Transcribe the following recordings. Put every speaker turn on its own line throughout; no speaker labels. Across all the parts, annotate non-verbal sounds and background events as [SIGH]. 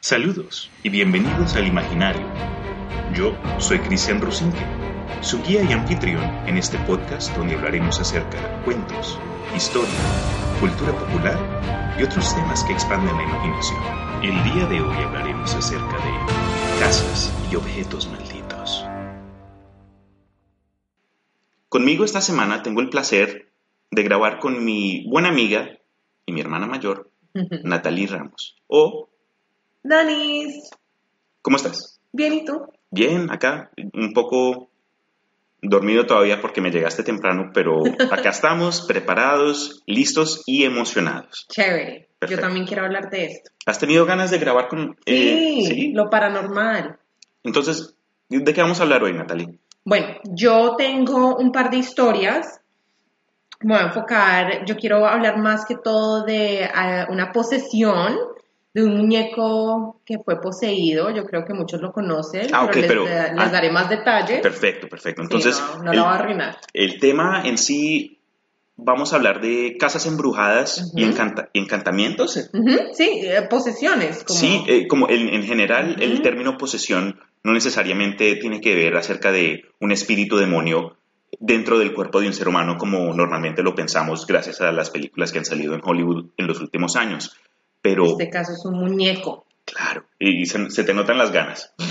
Saludos y bienvenidos al Imaginario. Yo soy Cristian Rusinque, su guía y anfitrión en este podcast donde hablaremos acerca de cuentos, historia, cultura popular y otros temas que expanden la imaginación. El día de hoy hablaremos acerca de casas y objetos malditos. Conmigo esta semana tengo el placer de grabar con mi buena amiga y mi hermana mayor, Natalie Ramos, o
Danis,
¿Cómo estás?
bien, ¿y tú?
Bien, acá, un poco dormido todavía porque me llegaste temprano, pero [LAUGHS] acá estamos, preparados, listos y emocionados.
Chévere. Yo también quiero hablar de esto.
¿Has tenido ganas de grabar con... eh,
Sí, lo paranormal.
Entonces, ¿de qué vamos a hablar hoy, Natalie?
Bueno, yo tengo un par de historias. Me voy a enfocar, yo quiero hablar más que todo de ah, una posesión de un muñeco que fue poseído. Yo creo que muchos lo conocen,
Ah, ok,
les,
pero-
da- les
ah,
daré más detalles.
Perfecto, perfecto.
Sí,
Entonces,
no, no
el,
la voy a arruinar.
el tema en sí, vamos a hablar de casas embrujadas y,
Ujú.
encanta- y encantamientos.
Sí, eh, posesiones. Como...
Sí, eh, como en, en general el término posesión no necesariamente tiene que ver acerca de un espíritu demonio dentro del cuerpo de un ser humano como normalmente lo pensamos gracias a las películas que han salido en Hollywood en los últimos años. Pero,
En este caso es un muñeco.
claro, y se, se te notan las ganas. [LAUGHS]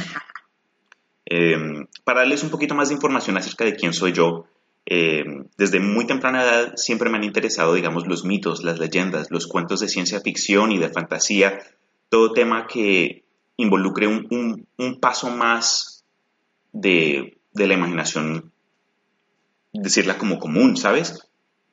Eh, para darles un poquito más de información acerca de quién soy yo, eh, desde muy temprana edad siempre me han interesado, digamos, los mitos, las leyendas, los cuentos de ciencia ficción y de fantasía, todo tema que involucre un, un- un paso más de, de la imaginación, decirla como común, ¿sabes?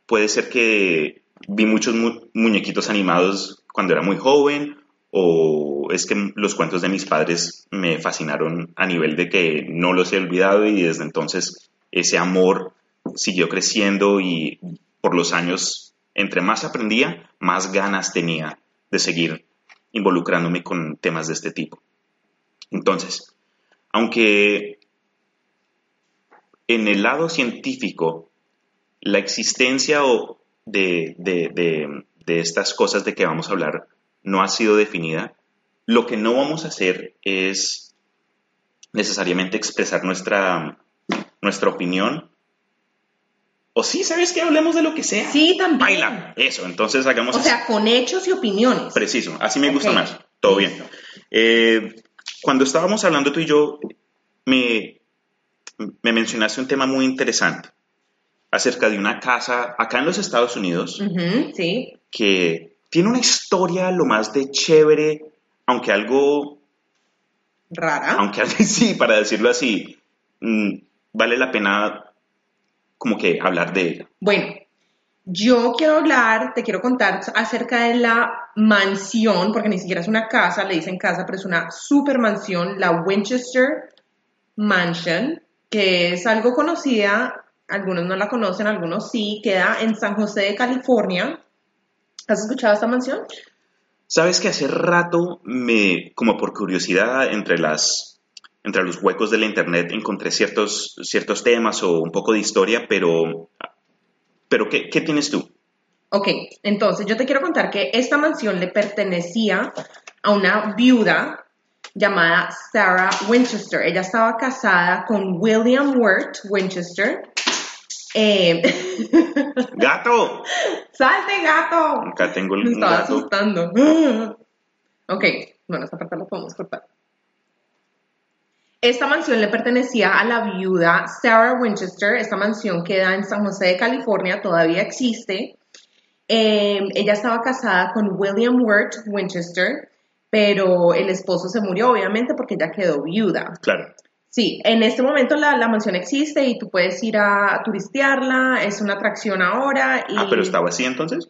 Puede ser que vi muchos mu- muñequitos animados cuando era muy joven, o es que los cuentos de mis padres me fascinaron a nivel de que no los he olvidado y desde entonces ese amor siguió creciendo y por los años, entre más aprendía, más ganas tenía de seguir involucrándome con temas de este tipo. Entonces, aunque en el lado científico la existencia de, de- de- de estas cosas de que vamos a hablar no ha sido definida, lo que no vamos a hacer es necesariamente expresar nuestra, nuestra opinión. O sí, ¿sabes que Hablemos de lo que sea.
Sí, también.
Baila. Eso, entonces hagamos
O
así.
sea, con hechos y opiniones.
Preciso, así me gusta más. Todo bien. Eh, cuando estábamos hablando tú y yo, me, me mencionaste un tema muy interesante acerca de una casa acá en los Estados Unidos
sí.
Que tiene una historia lo más de chévere, aunque algo,
Rara.
aunque [LAUGHS] sí, para decirlo así, mm, vale la pena como que hablar de ella.
Bueno, yo quiero hablar, te quiero contar acerca de la mansión, porque ni siquiera es una casa, le dicen casa, pero es una super mansión, la Winchester Mansion, que es algo conocida, algunos no la conocen, algunos sí, queda en San José de California. ¿Has escuchado esta mansión?
Sabes que hace rato me, como por curiosidad, entre las, entre los huecos de la internet encontré ciertos, ciertos temas o un poco de historia, pero, pero ¿qué, qué tienes tú?
Ok, entonces yo te quiero contar que esta mansión le pertenecía a una viuda llamada Sarah Winchester. Ella estaba casada con William Wirt Winchester. Eh, [LAUGHS]
¡Gato!
¡Salte, gato!
Acá tengo el
Me estaba
gato.
asustando. [GASPS] Ok, bueno, esta parte la podemos cortar. Esta mansión le pertenecía a la viuda Sarah Winchester. Esta mansión queda en San José de California, todavía existe. Eh, ella estaba casada con William Wirt Winchester, pero el esposo se murió, obviamente, porque ella quedó viuda.
Claro.
Sí, en este momento la, la mansión existe y tú puedes ir a turistearla, es una atracción ahora. Y
Ah, pero estaba así entonces.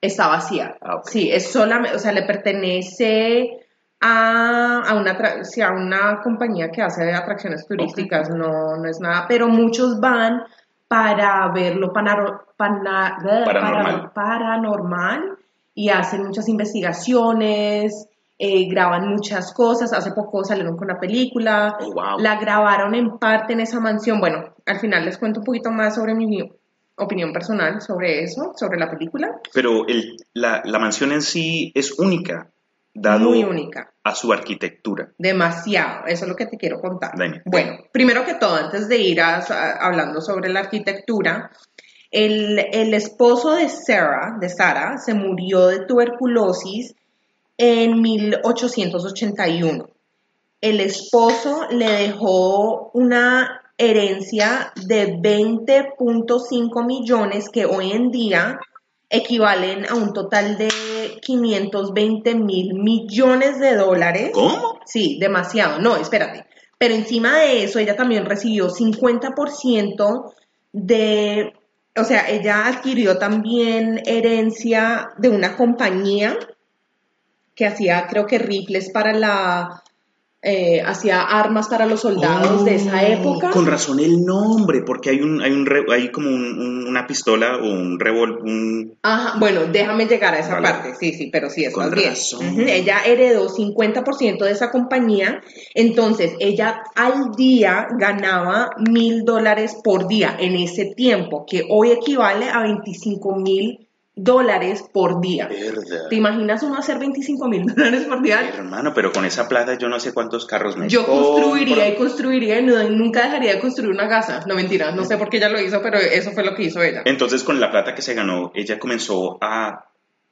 Está vacía.
Ah.
Sí, es solamente, o sea, le pertenece a, a una, sí, a una compañía que hace atracciones turísticas, no, no es nada, pero muchos van para ver lo panaro- pana-
Paranormal.
para- paranormal y hacen muchas investigaciones, eh, graban muchas cosas. Hace poco salieron con una película,
Oh, wow.
la grabaron en parte en esa mansión. Bueno, al final les cuento un poquito más sobre mi opinión personal sobre eso, sobre la película.
Pero el- la, la mansión en sí es única. dado
muy única.
a su arquitectura.
Demasiado, eso es lo que te quiero contar.
Dime.
Bueno, primero que todo, antes de ir a, a- hablando sobre la arquitectura, el, el esposo de Sarah, de Sara, se murió de tuberculosis en 1881. El esposo le dejó una herencia de 20.5 millones que hoy en día equivalen a un total de 520 mil millones de dólares.
¿Cómo?
Sí, demasiado. No, espérate. Pero encima de eso, ella también recibió 50% de, o sea, ella adquirió también herencia de una compañía que hacía, creo que rifles para la, eh, hacía armas para los soldados de esa
Oh,
época.
Con razón el nombre, porque hay un, hay un, hay como un- un- una pistola o un revólver, un...
Ajá, bueno, déjame llegar a esa
Vale.
parte. Sí, sí, pero sí, estás
Con
bien.
razón.
Ella heredó 50% de esa compañía, entonces ella al día ganaba mil dólares por día en ese tiempo, que hoy equivale a 25 mil dólares por día.
Verdad.
¿Te imaginas uno hacer 25 mil dólares por día?
Hermano, pero con esa plata yo no sé cuántos carros me
Yo construiría y construiría y nunca dejaría de construir una casa. No mentira, no sé por qué ella lo hizo, pero eso fue lo que hizo ella.
Entonces, con la plata que se ganó, ella comenzó a...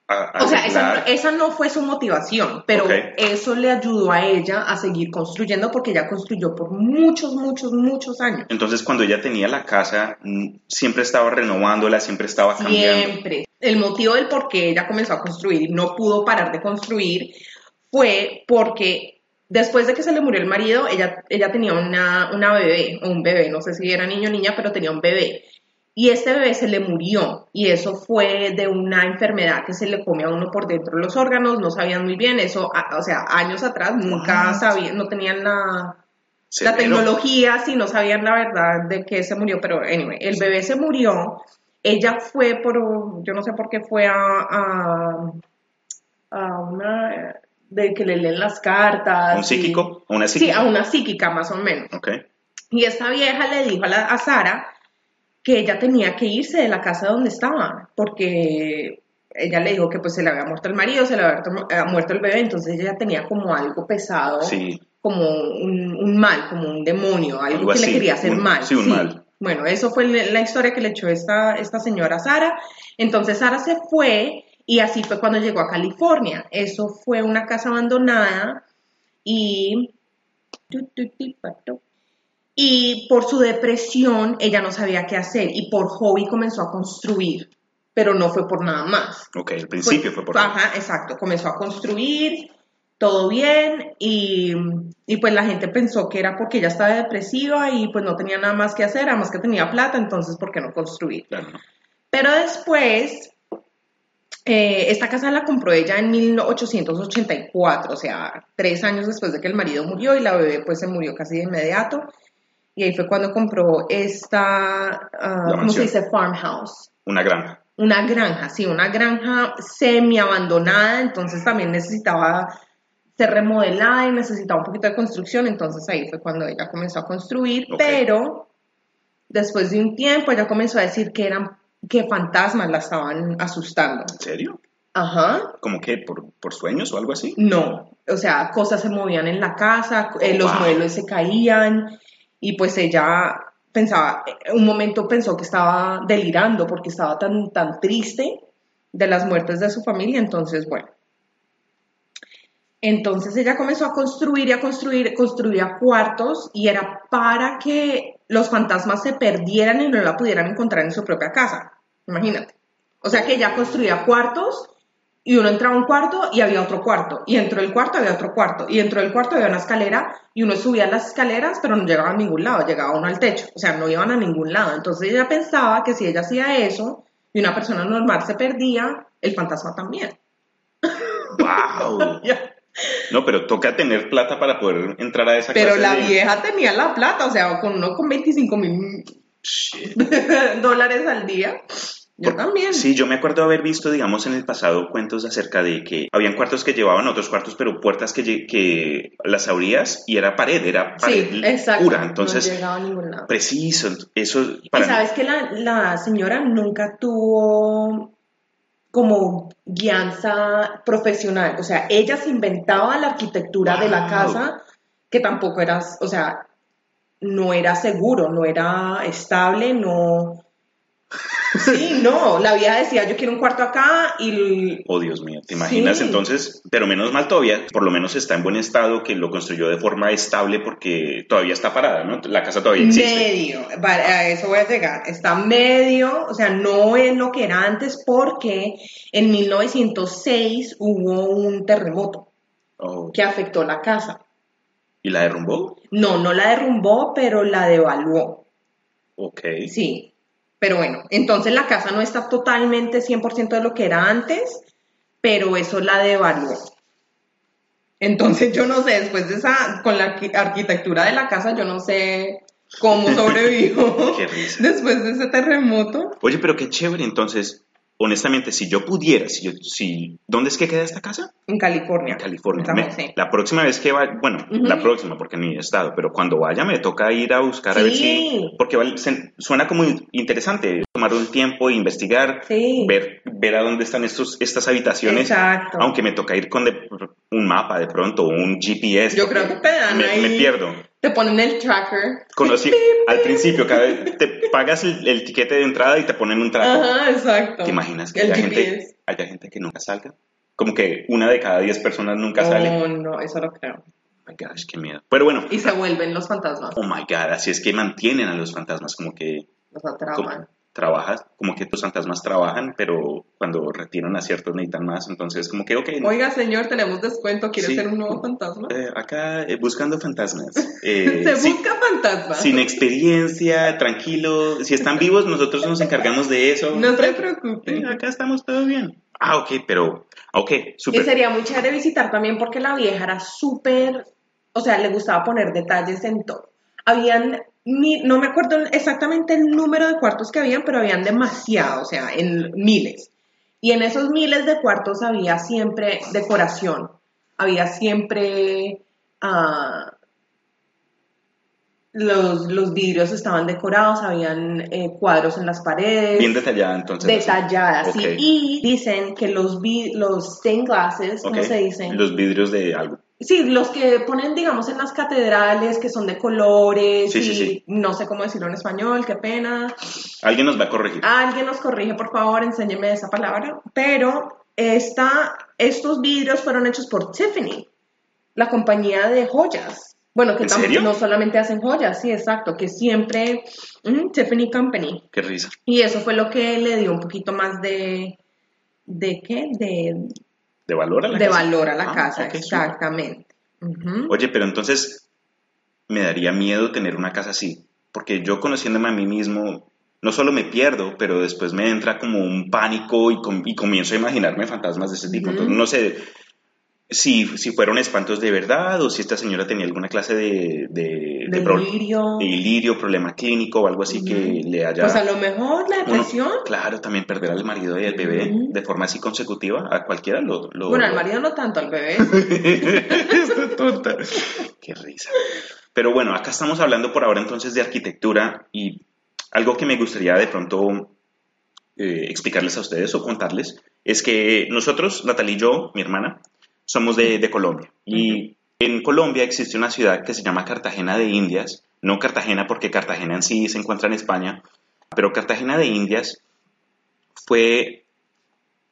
a- a
O sea, esa, no fue su motivación, pero eso le ayudó a ella a seguir construyendo porque ella construyó por muchos, muchos, muchos años.
Entonces, cuando ella tenía la casa, mm, siempre estaba renovándola, siempre estaba cambiando.
Siempre. El motivo del por qué ella comenzó a construir y no pudo parar de construir fue porque después de que se le murió el marido, ella, ella tenía una, una bebé, o un bebé, no sé si era niño o niña, pero tenía un bebé. Y este bebé se le murió y eso fue de una enfermedad que se le come a uno por dentro de los órganos, no sabían muy bien, eso, a- o sea, años atrás nunca sabían, no tenían la, la tecnología, sí, no sabían la verdad de que se murió, pero anyway, el bebé se murió, ella fue por, yo no sé por qué fue a, a, a una, de que le leen las cartas.
¿Un
y-
psíquico? ¿O ¿Una
Sí,
psíquica?
a una psíquica más o menos.
Ok.
Y esta vieja le dijo a, la, a Sara que ella tenía que irse de la casa donde estaba, porque ella le dijo que pues se le había muerto el marido, se le había muerto, eh, muerto el bebé, entonces ella tenía como algo pesado
Sí.
como un, un mal, como un demonio, algo,
Algo
que
así,
le quería hacer
un-
mal.
sí, un mal.
Bueno, eso fue la la historia que le echó esta, esta señora Sara. Entonces Sara se fue y así fue cuando llegó a California. Eso fue una casa abandonada y... Y por su depresión ella no sabía qué hacer y por hobby comenzó a construir, pero no fue por nada más.
Ok, al principio fue por...
Ajá, exacto. Comenzó a construir, todo bien, y, y pues la gente pensó que era porque ella estaba depresiva y pues no tenía nada más que hacer, además que tenía plata, entonces ¿por qué no construir?
Claro.
Pero después, eh, esta casa la compró ella en 1884, o sea, tres años después de que el marido murió y la bebé pues se murió casi de inmediato. Y ahí fue cuando compró esta, ah, ¿cómo se dice? Farmhouse.
Una granja.
Una granja, sí, una granja semi abandonada, entonces también necesitaba ser remodelada y necesitaba un poquito de construcción, entonces ahí fue cuando ella comenzó a construir, pero después de un tiempo ella comenzó a decir que eran que fantasmas la estaban asustando.
¿En serio?
Ajá.
¿Cómo que? ¿Por, por sueños o algo así?
No, o sea, cosas se movían en la casa, eh,
Oh,
los
wow.
muebles se caían y pues ella pensaba, un momento pensó que estaba delirando porque estaba tan, tan triste de las muertes de su familia, entonces bueno. Entonces ella comenzó a construir y a construir, construía cuartos y era para que los fantasmas se perdieran y no la pudieran encontrar en su propia casa. Imagínate. O sea que ella construía cuartos y uno entraba a un cuarto y había otro cuarto. Y dentro del cuarto había otro cuarto. Y dentro del cuarto había una escalera y uno subía las escaleras, pero no llegaba a ningún lado, llegaba uno al techo. O sea, no iban a ningún lado. Entonces ella pensaba que si ella hacía eso y una persona normal se perdía, el fantasma también.
¡Wow! [LAUGHS] No, pero toca tener plata para poder entrar a esa
Pero
clase
la
de-
vieja tenía la plata, o sea, con uno con 25 mil [LAUGHS] dólares al día. Yo también.
Sí, yo me acuerdo haber visto, digamos, en el pasado cuentos acerca de que habían cuartos que llevaban otros cuartos, pero puertas que, las abrías y era pared, era pared
Sí, exacto.
pura. Entonces,
no llegaba a ningún lado.
preciso, eso
Y sabes que la, la señora nunca tuvo como guianza profesional. O sea, ella se inventaba la arquitectura de la casa, que tampoco era, o sea, no era seguro, no era estable, no... Sí, no, la vieja decía, yo quiero un cuarto acá y...
Oh, Dios mío, ¿te imaginas
Sí.
entonces? Pero menos mal todavía, por lo menos está en buen estado, que lo construyó de forma estable porque todavía está parada, ¿no? La casa todavía existe.
Medio, vale, a eso voy a llegar. Está medio, o sea, no es lo que era antes porque en 1906 hubo un terremoto
Oh,
que afectó la casa.
¿Y la derrumbó?
No, no la derrumbó, pero la devaluó.
Ok.
Sí. Pero bueno, entonces la casa no está totalmente 100% de lo que era antes, pero eso la devaluó. Entonces yo no sé, después de esa, con la arqui- arquitectura de la casa, yo no sé cómo [LAUGHS] sobrevivió
Qué risa.
después de ese terremoto.
Oye, pero qué chévere, entonces, honestamente, si yo pudiera, si yo, si, ¿dónde es que queda esta casa?
En California.
En California. Me- la próxima vez que vaya, bueno, la próxima, porque ni he estado, pero cuando vaya me toca ir a buscar a ver si, porque vale- se- suena como interesante, tomar un tiempo, investigar,
Sí.
ver, ver a dónde están estos, estas habitaciones,
Exacto.
aunque me toca ir con de- un mapa de pronto, o un GPS.
Yo creo que te dan
me,
ahí-
me pierdo.
Te ponen el tracker.
Conocí, [LAUGHS] al principio, cada vez te pagas el, el tiquete de entrada y te ponen un trato.
Ajá, exacto.
¿Te imaginas que haya gente, haya gente que nunca salga? Como que una de cada diez personas nunca sale.
Oh, no, eso lo creo.
Oh my gosh, qué miedo. Pero bueno,
Y se vuelven los fantasmas.
oh my god, así es que mantienen a los fantasmas, como que
Los
como-
atrapan.
Trabajas, como que tus fantasmas trabajan, pero cuando retiran a ciertos necesitan más, entonces como que, ok,
Oiga, señor, tenemos descuento. ¿Quiere
Sí.
ser un nuevo fantasma?
eh, acá eh, buscando fantasmas. [LAUGHS] Eh,
se busca fantasma.
sin experiencia, tranquilo, si están vivos nosotros nos encargamos de eso.
No se preocupe.
acá estamos todo bien. Ah, ok, pero, ok,
Y
súper.
sería muy chévere visitar también porque la vieja era súper, o sea, le gustaba poner detalles en todo. Habían, no me acuerdo exactamente el número de cuartos que habían, pero habían demasiado, o sea, en miles. Y en esos miles de cuartos había siempre decoración, había siempre ah, los, los vidrios estaban decorados, habían eh, cuadros en las paredes.
Bien detallada entonces.
Detalladas,
Ok.
sí. Y dicen que los, los stained glasses, ¿cómo se dicen?
Los vidrios de algo.
Sí, los que ponen, digamos, en las catedrales, que son de colores,
Sí,
y
sí, sí.
no sé cómo decirlo en español, qué pena.
Alguien nos va a corregir.
Alguien nos corrige, por favor, enséñeme esa palabra. Pero esta, estos vidrios fueron hechos por Tiffany, la compañía de joyas. Bueno, que
¿En serio?
no solamente hacen joyas, sí, exacto, que siempre ujú, Tiffany Company.
Qué risa.
Y eso fue lo que le dio un poquito más de, ¿de qué? De,
¿De valor a la
de
casa?
valor a la
Ah,
casa, exactamente.
Oye, pero entonces me daría miedo tener una casa así, porque yo conociéndome a mí mismo, no solo me pierdo, pero después me entra como un pánico y, com- y comienzo a imaginarme fantasmas de ese tipo. Entonces no sé si, si fueron espantos de verdad o si esta señora tenía alguna clase de, de, de
Delirio.
de delirio, problema clínico o algo así que le haya...
Pues a lo mejor la
Uno,
depresión.
claro, también perder al marido y al bebé de forma así consecutiva, a cualquiera lo... lo-
Bueno, al marido no tanto, al bebé. [LAUGHS]
Esta tonta. Qué risa. Pero bueno, acá estamos hablando por ahora entonces de arquitectura y algo que me gustaría de pronto eh, explicarles a ustedes o contarles es que nosotros, Natalie y yo, mi hermana, somos de, de Colombia. Y en Colombia existe una ciudad que se llama Cartagena de Indias, no Cartagena porque Cartagena en sí se encuentra en España, pero Cartagena de Indias fue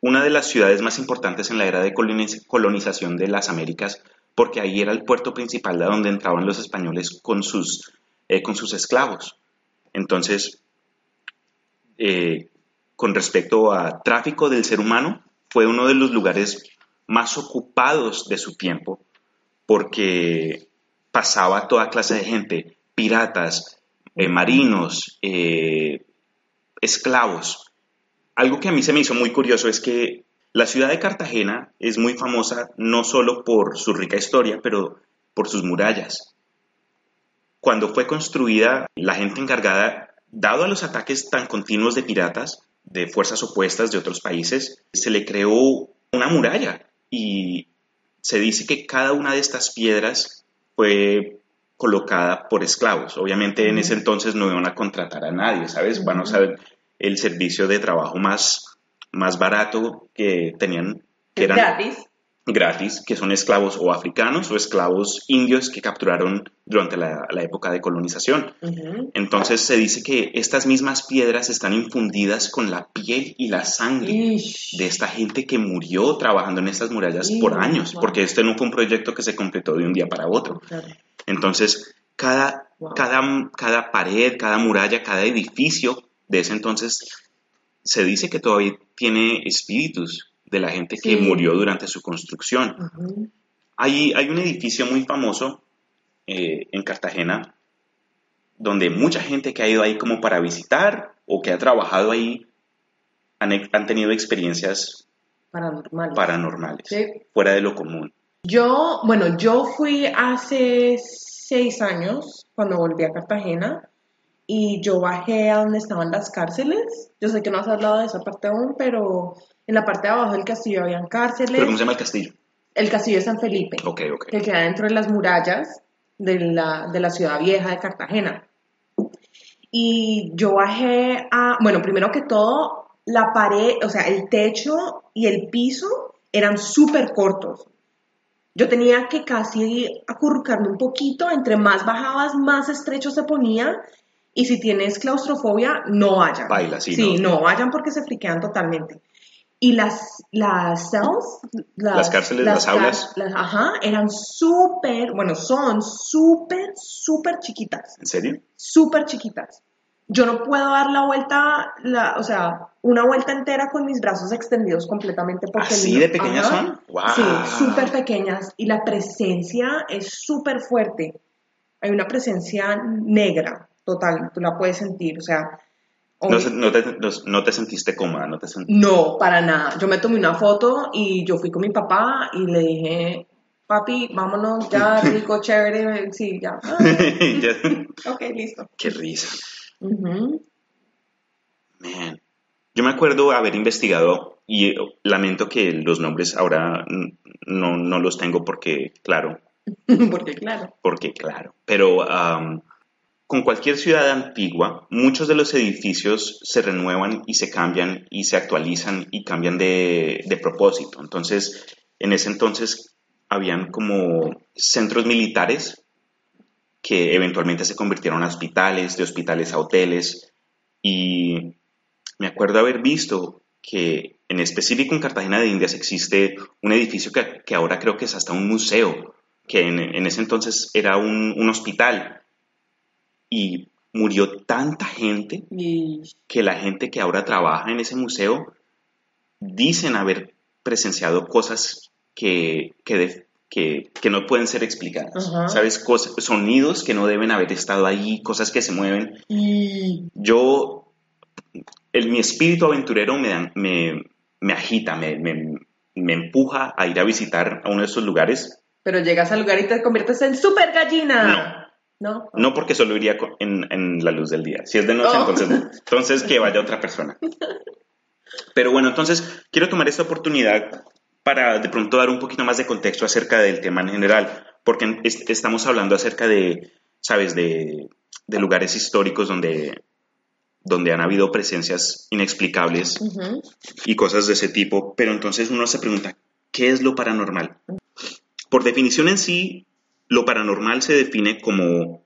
una de las ciudades más importantes en la era de coloniz- colonización de las Américas, porque ahí era el puerto principal de donde entraban los españoles con sus, eh, con sus esclavos. Entonces, eh, con respecto a tráfico del ser humano, fue uno de los lugares más ocupados de su tiempo, porque pasaba toda clase de gente, piratas, eh, marinos, eh, esclavos. Algo que a mí se me hizo muy curioso es que la ciudad de Cartagena es muy famosa no solo por su rica historia, pero por sus murallas. Cuando fue construida, la gente encargada, dado a los ataques tan continuos de piratas, de fuerzas opuestas de otros países, se le creó una muralla y se dice que cada una de estas piedras fue colocada por esclavos. Obviamente en ese entonces no iban a contratar a nadie, ¿sabes? Van a usar el servicio de trabajo más más barato que tenían, que eran
gratis.
Gratis, que son esclavos o africanos o esclavos indios que capturaron durante la, la época de colonización. Entonces se dice que estas mismas piedras están infundidas con la piel y la sangre
Ish.
de esta gente que murió trabajando en estas murallas por años,
wow.
porque este no fue un proyecto que se completó de un día para otro.
Claro.
Entonces, cada,
Wow.
cada, cada pared, cada muralla, cada edificio de ese entonces se dice que todavía tiene espíritus de la gente que murió durante su construcción.
Ujú.
Hay, hay un edificio muy famoso eh, en Cartagena donde mucha gente que ha ido ahí como para visitar o que ha trabajado ahí han, han tenido experiencias
Paranormal.
paranormales,
Sí.
fuera de lo común.
Yo, bueno, yo fui hace seis años cuando volví a Cartagena y yo bajé a donde estaban las cárceles. Yo sé que no has hablado de esa parte aún, pero en la parte de abajo del castillo habían cárceles.
¿Pero cómo se llama el castillo?
El castillo de San Felipe,
Ok, ok.
que queda dentro de las murallas de la, de la ciudad vieja de Cartagena. Y yo bajé a, bueno, primero que todo, la pared, o sea, el techo y el piso eran súper cortos. Yo tenía que casi acurrucarme un poquito, entre más bajabas, más estrecho se ponía. Y si tienes claustrofobia, no vayan.
Baila, sí,
Sí,
no.
no vayan porque se friquean totalmente. Y las, las cells,
Las cárceles, las aulas.
las- ajá, eran súper, bueno, son súper, súper chiquitas,
¿En serio?
súper chiquitas. Yo no puedo dar la vuelta, la, o sea, una vuelta entera con mis brazos extendidos completamente porque
¿Así
no-
de pequeñas
ajá.
son? ¡Wow!
Sí, súper pequeñas y la presencia es súper fuerte. Hay una presencia negra, total, tú la puedes sentir, o sea,
No, no te, no- no te sentiste cómoda, no te sent-
no, para nada. Yo me tomé una foto y yo fui con mi papá y le dije, papi, vámonos ya, [LAUGHS] rico, chévere, sí, ya. [LAUGHS] Ah, [LAUGHS] ok, listo.
Qué risa. Man. Yo me acuerdo haber investigado y eh, lamento que los nombres ahora no, no los tengo porque, claro,
Porque claro.
porque, claro. Pero am, con cualquier ciudad antigua, muchos de los edificios se renuevan y se cambian y se actualizan y cambian de, propósito. Entonces, en ese entonces habían como centros militares que eventualmente se convirtieron a hospitales, de hospitales a hoteles. Y me acuerdo haber visto que en específico en Cartagena de Indias existe un edificio que, que ahora creo que es hasta un museo, que en, en ese entonces era un, un hospital. Y murió tanta gente que la gente que ahora trabaja en ese museo dicen haber presenciado cosas que, que, de- que- que no pueden ser explicadas.
Ajá.
¿Sabes? Cosas, sonidos que no deben haber estado ahí, cosas que se mueven.
y
Yo, el, mi espíritu aventurero me, me, me agita, me, me- me empuja a ir a visitar a uno de esos lugares.
pero llegas al lugar y te conviertes en super gallina. No.
No porque solo iría en, en la luz del día. Si es de noche,
Oh.
entonces no. Entonces que vaya otra persona. Pero bueno, entonces quiero tomar esta oportunidad para de pronto dar un poquito más de contexto acerca del tema en general, porque es- estamos hablando acerca de, ¿sabes?, de, de lugares históricos donde, donde han habido presencias inexplicables y cosas de ese tipo, pero entonces uno se pregunta, ¿qué es lo paranormal? Por definición en sí, lo paranormal se define como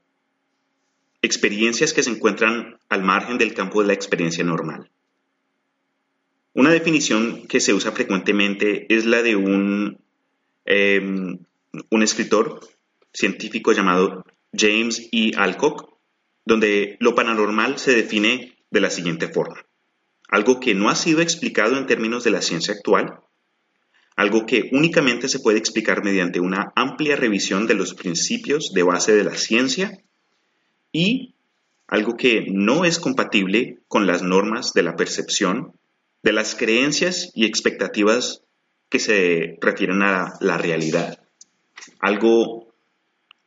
experiencias que se encuentran al margen del campo de la experiencia normal. Una definición que se usa frecuentemente es la de un, eh, un escritor científico llamado James E. Alcock, donde lo paranormal se define de la siguiente forma. Algo que no ha sido explicado en términos de la ciencia actual, algo que únicamente se puede explicar mediante una amplia revisión de los principios de base de la ciencia y algo que no es compatible con las normas de la percepción, de las creencias y expectativas que se refieren a la realidad. Algo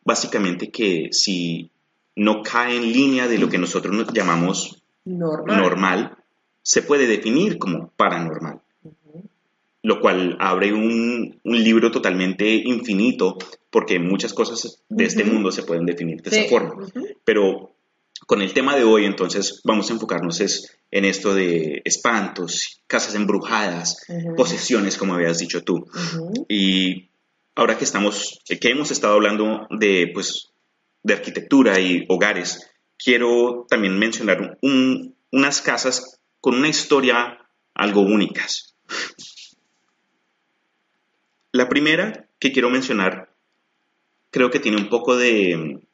básicamente que si no cae en línea de lo que nosotros nos llamamos
Normal.
normal, se puede definir como paranormal lo cual abre un, un libro totalmente infinito, porque muchas cosas de este mundo se pueden definir de
Sí.
esa forma. Pero con el tema de hoy, entonces vamos a enfocarnos es en esto de espantos, casas embrujadas, posesiones, como habías dicho tú. Y ahora que estamos, que hemos estado hablando de, pues, de arquitectura y hogares, quiero también mencionar un- unas casas con una historia algo únicas. La primera que quiero mencionar creo que tiene un poco de,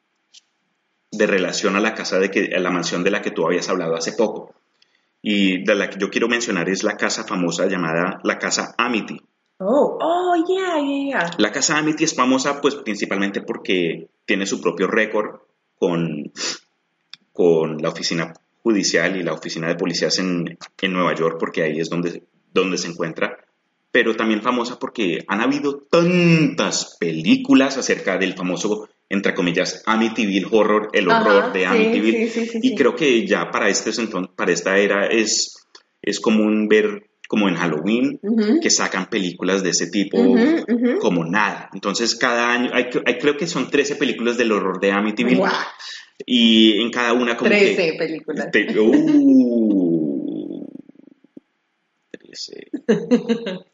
de relación a la casa de que, a la mansión de la que tú habías hablado hace poco. Y de la que yo quiero mencionar es la casa famosa llamada la casa Amity.
Oh, oh, yeah, yeah, yeah.
La casa Amity es famosa pues principalmente porque tiene su propio récord con, con la oficina judicial y la oficina de policías en, en Nueva York, porque ahí es donde, donde se encuentra, pero también famosa porque han habido tantas películas acerca del famoso, entre comillas, Amityville Horror, el horror de Amityville,
sí, sí, sí,
y creo que ya para, este, entonces, para esta era es, es común ver como en Halloween, que sacan películas de ese tipo como nada. Entonces, cada año, hay, hay- creo que son 13 películas del horror de Amityville. Y en cada una como
13
que...
películas.
te- uh, 13. [LAUGHS]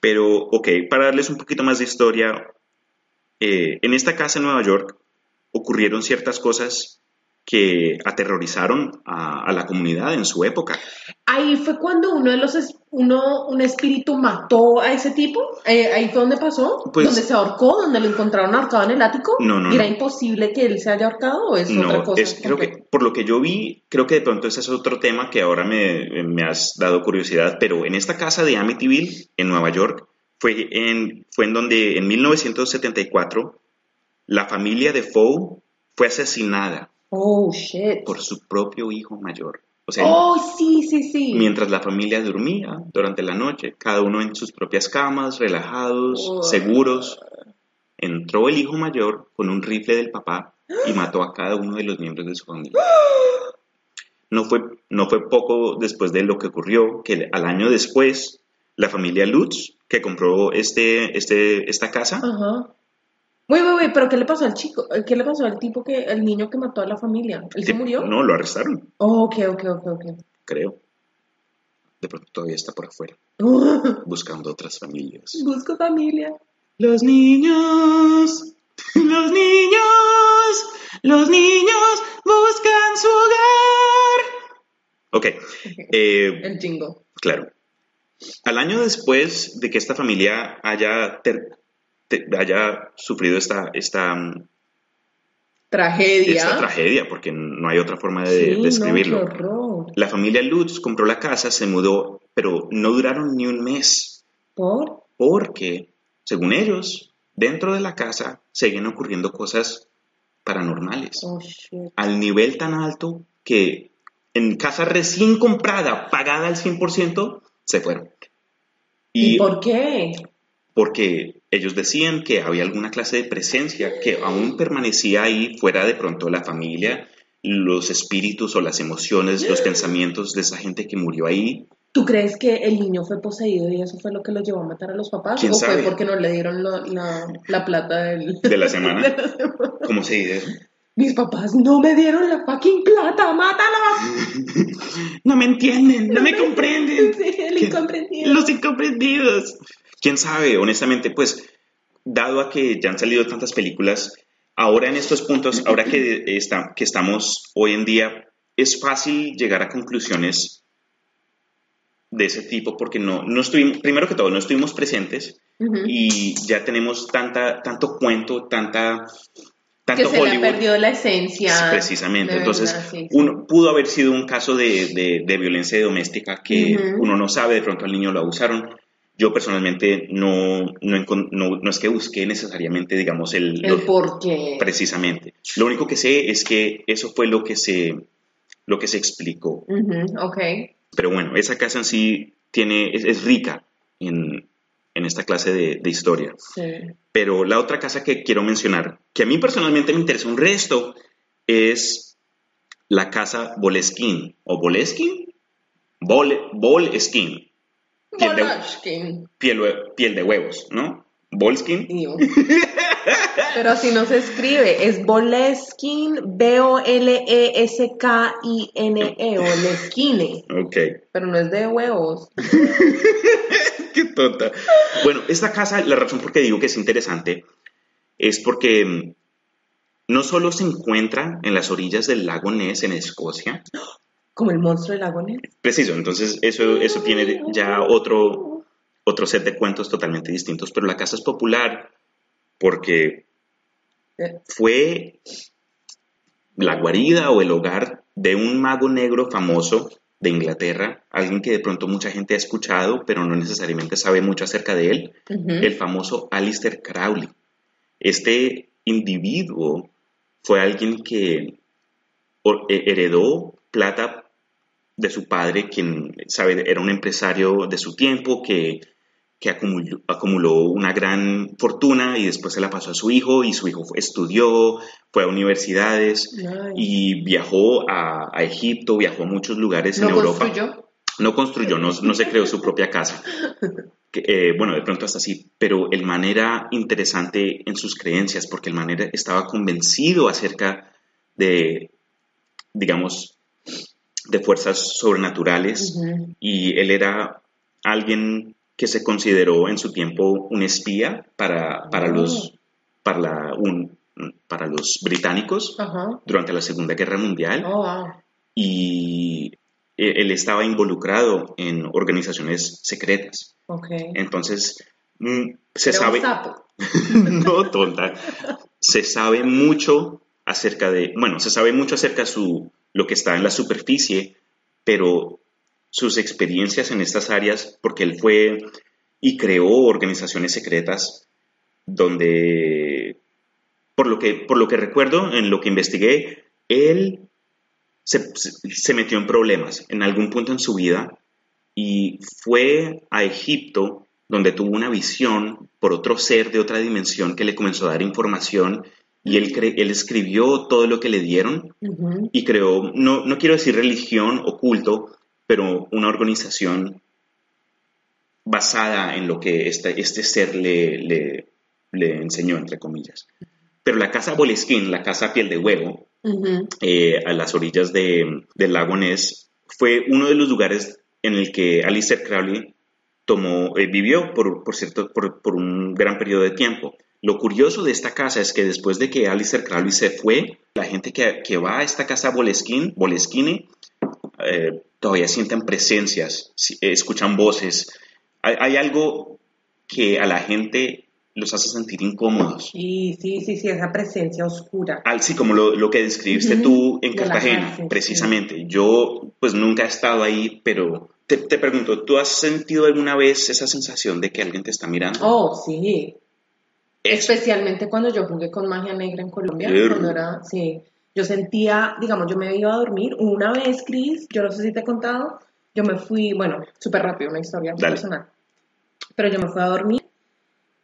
Pero, ok, para darles un poquito más de historia, eh, en esta casa en Nueva York ocurrieron ciertas cosas que aterrorizaron a, a la comunidad en su época.
Ahí fue cuando uno de los es- uno un espíritu mató a ese tipo. Eh, ahí fue donde pasó,
Pues-
donde se ahorcó, donde lo encontraron ahorcado en el ático.
No, no,
¿Y era
no.
imposible que él se haya ahorcado o es otra cosa?
es, creo que por lo que yo vi, creo que de pronto ese es otro tema que ahora me, me has dado curiosidad, pero en esta casa de Amityville, en Nueva York, fue en, fue en donde en 1974 la familia de Foe fue asesinada
Oh, shit.
por su propio hijo mayor. O sea,
Oh, sí, sí, sí.
mientras la familia dormía durante la noche, cada uno en sus propias camas, relajados,
Oh.
seguros, entró el hijo mayor con un rifle del papá y mató a cada uno de los miembros de su familia. [GASPS] No fue, no fue poco después de lo que ocurrió, que al año después, la familia Lutz, que compró este, este, esta casa.
Güey, güey, güey, pero ¿qué le pasó al chico? ¿Qué le pasó al tipo que, el niño que mató a la familia? ¿Él se murió?
No, lo arrestaron,
Oh, ok, ok, ok, ok.
creo. De pronto todavía está por afuera, [LAUGHS] buscando otras familias.
Busco familia.
Los niños, los niños, los niños buscan su hogar. Ok, [LAUGHS] eh,
El jingo.
claro. Al año después de que esta familia haya, ter- te- haya sufrido esta, esta, mm,
Tragedia.
esta tragedia, porque no hay otra forma de
Sí,
describirlo,
qué horror.
la familia Lutz compró la casa, se mudó, pero no duraron ni un mes.
¿Por?
porque, según ellos, dentro de la casa siguen ocurriendo cosas paranormales,
Oh, shit.
al nivel tan alto que en casa recién comprada, pagada al 100%, se fueron.
¿Y,
Y
por qué?
porque ellos decían que había alguna clase de presencia que aún permanecía ahí fuera de pronto la familia, los espíritus o las emociones, los pensamientos de esa gente que murió ahí.
¿Tú crees que el niño fue poseído y eso fue lo que lo llevó a matar a los papás?
¿Quién
¿O
sabe?
fue porque no le dieron la, la- la plata del...
De la semana. [LAUGHS]
de la semana?
¿Cómo se dice eso?
Mis papás no me dieron la fucking plata, mátala. [LAUGHS]
No me entienden, no me [LAUGHS] comprenden.
Sí, el incomprendido.
Los incomprendidos. ¿Quién sabe? Honestamente, pues, dado a que ya han salido tantas películas, ahora en estos puntos, ahora que, [CLEARS THROAT] está, que estamos hoy en día, es fácil llegar a conclusiones de ese tipo porque no, no estuvimos, primero que todo, no estuvimos presentes
Ujú.
y ya tenemos tanta, tanto cuento, tanta,
que
tanto
se le
Hollywood.
perdió la esencia.
Sí, precisamente.
de
Entonces,
verdad, sí, sí.
uno pudo haber sido un caso de, de- de violencia doméstica que
Ujú.
uno no sabe, de pronto al niño lo abusaron. Yo personalmente no, no, encon- no, no es que busqué necesariamente, digamos, el,
El por qué.
precisamente. Lo único que sé es que eso fue lo que se, lo que se explicó.
Ok.
Pero bueno, esa casa en sí tiene, es, es rica en, en esta clase de, de historia.
Sí.
Pero la otra casa que quiero mencionar, que a mí personalmente me interesa un resto, es la casa Boleskin. ¿O Boleskin? Bol, Boleskin. Piel de, piel, piel de huevos, ¿no? Bolskin. [LAUGHS]
Pero así no se escribe, es Boleskin, B-O-L-E-S-K-I-N-E, Boleskine.
Ok.
Pero no es de huevos. [LAUGHS]
Qué tonta. Bueno, esta casa, la razón por qué digo que es interesante es porque mm, no solo se encuentra en las orillas del lago Ness en Escocia,
Como el monstruo del lago Ness.
preciso, entonces eso, eso tiene ya otro, otro set de cuentos totalmente distintos, pero la casa es popular porque
Eh,
fue la guarida o el hogar de un mago negro famoso de Inglaterra, alguien que de pronto mucha gente ha escuchado, pero no necesariamente sabe mucho acerca de él,
ujú.
el famoso Alistair Crowley. Este individuo fue alguien que eh, heredó plata de su padre, quien sabe, era un empresario de su tiempo que, que acumuló, acumuló una gran fortuna y después se la pasó a su hijo y su hijo estudió, fue a universidades
Nice.
y viajó a, a Egipto, viajó a muchos lugares en
¿No
Europa.
construyó?
No construyó, no, no se creó su propia casa. [LAUGHS] Que, eh, bueno, de pronto hasta así, pero el man era interesante en sus creencias porque el man era- estaba convencido acerca de, digamos, de fuerzas sobrenaturales y él era alguien que se consideró en su tiempo un espía para, para,
Oh.
los, para, la- un- para los británicos durante la Segunda Guerra Mundial
Oh, wow.
y eh, él estaba involucrado en organizaciones secretas. Entonces, mm, se sabe, [LAUGHS] no tonta, se sabe mucho acerca de, bueno, se sabe mucho acerca de su, lo que está en la superficie, pero sus experiencias en estas áreas, porque él fue y creó organizaciones secretas donde, por lo que, por lo que recuerdo, en lo que investigué, él se, se- metió en problemas en algún punto en su vida y fue a Egipto donde tuvo una visión por otro ser de otra dimensión que le comenzó a dar información y él, cre- él escribió todo lo que le dieron y creó, no, no quiero decir religión o culto, pero una organización basada en lo que este, este ser le, le, le enseñó, entre comillas. Pero la casa Boleskine, la casa piel de huevo, eh, a las orillas de- del lago Ness, fue uno de los lugares en el que Alistair Crowley tomó, eh, vivió por, por cierto, por, por un gran periodo de tiempo. Lo curioso de esta casa es que después de que Alistair Crowley se fue, la gente que, que va a esta casa Boleskine, Boleskine eh, todavía sienten presencias, eh, escuchan voces. Hay, hay algo que a la gente los hace sentir incómodos.
Sí, sí, sí, sí, esa presencia oscura.
Al- sí, como lo, lo que describiste tú en Cartagena, precisamente. Yo, pues nunca he estado ahí, pero te, te pregunto, ¿tú has sentido alguna vez esa sensación de que alguien te está mirando?
Oh, sí. Especialmente cuando yo jugué con magia negra en Colombia, cuando era, sí, yo sentía, digamos, yo me iba a dormir una vez, Cris, yo no sé si te he contado, yo me fui, bueno, súper rápido, una historia
Dale.
personal, pero yo me fui a dormir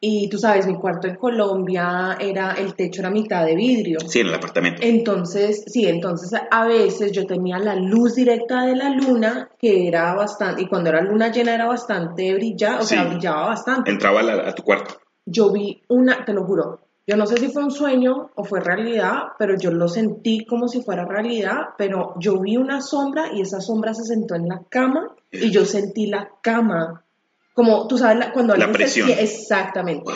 y tú sabes, mi cuarto en Colombia era, el techo era mitad de vidrio.
Sí, en el apartamento.
Entonces, sí, entonces a veces yo tenía la luz directa de la luna, que era bastante, y cuando era luna llena era bastante brillada, o sea, brillaba bastante
Entraba la- a tu cuarto.
Yo vi una, te lo juro, yo no sé si fue un sueño o fue realidad, pero yo lo sentí como si fuera realidad, pero yo vi una sombra y esa sombra se sentó en la cama y yo sentí la cama, como tú sabes, la- cuando
La
alguien se
presión.
exactamente,
¡Wow!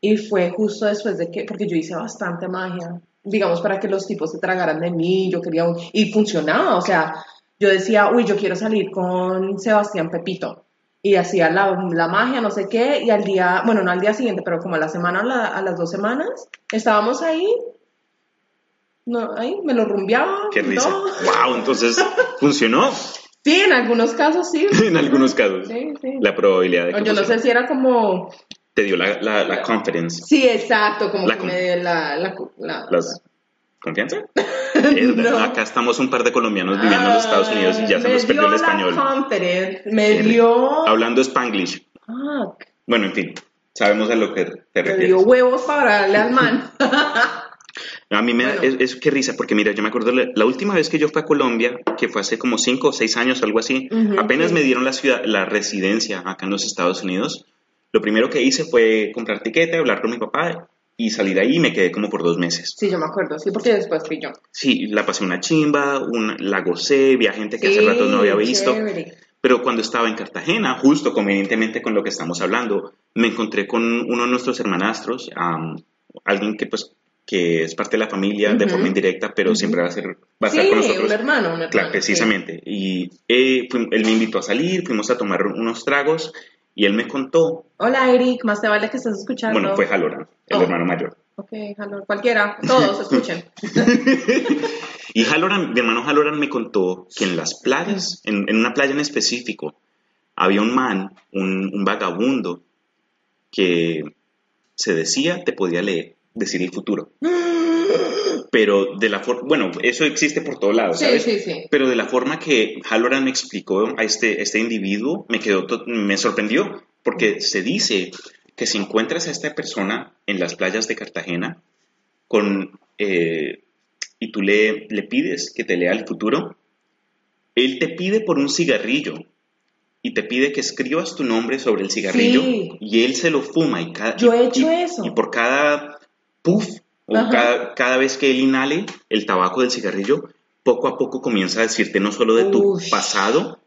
y fue justo después de que, porque yo hice bastante magia, digamos, para que los tipos se tragaran de mí, yo quería, un- y funcionaba, o sea, yo decía, uy, yo quiero salir con Sebastián Pepito, y hacía la, la magia, no sé qué, y al día, bueno, no al día siguiente, pero como a la semana, a, la- a las dos semanas, estábamos ahí, no, ahí, me lo rumbeaba,
¡Qué risa!
no.
¡Wow! Entonces, funcionó
Sí, en algunos casos sí. [LAUGHS]
en algunos casos.
Sí, sí.
La probabilidad de que
yo no sé si era como,
Te dio la, la, la confidence.
sí, exacto, como
La
que me dio la, la, la-
Las- ¿Confianza? [LAUGHS] Eh,
No.
Acá estamos un par de colombianos viviendo en los Estados Unidos y ya se
me
nos perdió el español.
confidence, me dio,
Hablando Spanglish. Bueno, en fin, sabemos a lo que te
me
refieres.
dio huevos para darle al man. [LAUGHS] [LAUGHS]
A mí me da,
Bueno.
es, es que risa, porque mira, yo me acuerdo la, la última vez que yo fui a Colombia, que fue hace como cinco o seis años, algo así,
Ujú,
apenas
sí.
me dieron la ciudad, la residencia acá en los Estados Unidos. Lo primero que hice fue comprar tiquete, hablar con mi papá y salí de ahí y me quedé como por dos meses.
Sí, yo me acuerdo, sí, porque después fui yo.
Sí, la pasé una chimba, una, la gocé, vi a gente que hace rato no había visto.
chévere.
Pero cuando estaba en Cartagena, justo convenientemente con lo que estamos hablando, me encontré con uno de nuestros hermanastros, am, alguien que pues que es parte de la familia de forma indirecta, pero siempre va a ser va a
Sí,
estar con nosotros.
un hermano, un hermano.
Claro,
sí.
precisamente. Y eh, él me invitó a salir, fuimos a tomar unos tragos y él me contó,
Hola, Eric, más te vale que estés escuchando.
bueno, fue Haloran, el
Oh.
hermano mayor.
Ok, hello, cualquiera, todos escuchen. [LAUGHS]
Y Haloran, mi hermano Haloran me contó que en las playas, en, en una playa en específico, había un man, un, un vagabundo, que se decía te podía leer, decir el futuro. [LAUGHS] Pero de la forma, bueno, eso existe por todos lados,
Sí,
¿sabes?
sí, sí.
Pero de la forma que Halloran me explicó a este, este individuo, me, quedó me sorprendió, porque se dice que si encuentras a esta persona en las playas de Cartagena con, eh, y tú le, le pides que te lea el futuro, él te pide por un cigarrillo y te pide que escribas tu nombre sobre el cigarrillo
Sí.
y él se lo fuma y cada,
Yo he hecho
y-
eso.
y por cada puff o cada, cada vez que él inhale el tabaco del cigarrillo, poco a poco comienza a decirte no solo de tu pasado,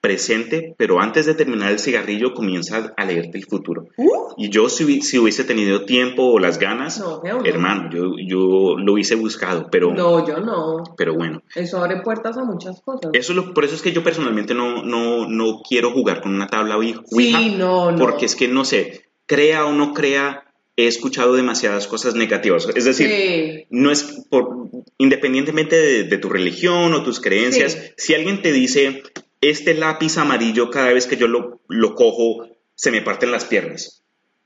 presente, pero antes de terminar el cigarrillo comienza a leerte el futuro.
Uh,
Y yo si, si hubiese tenido tiempo o las ganas,
No, hell no.
hermano, yo, yo lo hubiese buscado, pero,
no, yo no.
pero bueno.
Eso abre puertas a muchas cosas.
Eso es lo- por eso es que yo personalmente no, no, no quiero jugar con una tabla Ouija,
Sí, no, no.
porque es que no sé, crea o no crea, he escuchado demasiadas cosas negativas. Es decir,
Sí.
no es por, independientemente de, de tu religión o tus creencias,
Sí.
si alguien te dice, este lápiz amarillo cada vez que yo lo, lo cojo, se me parten las piernas.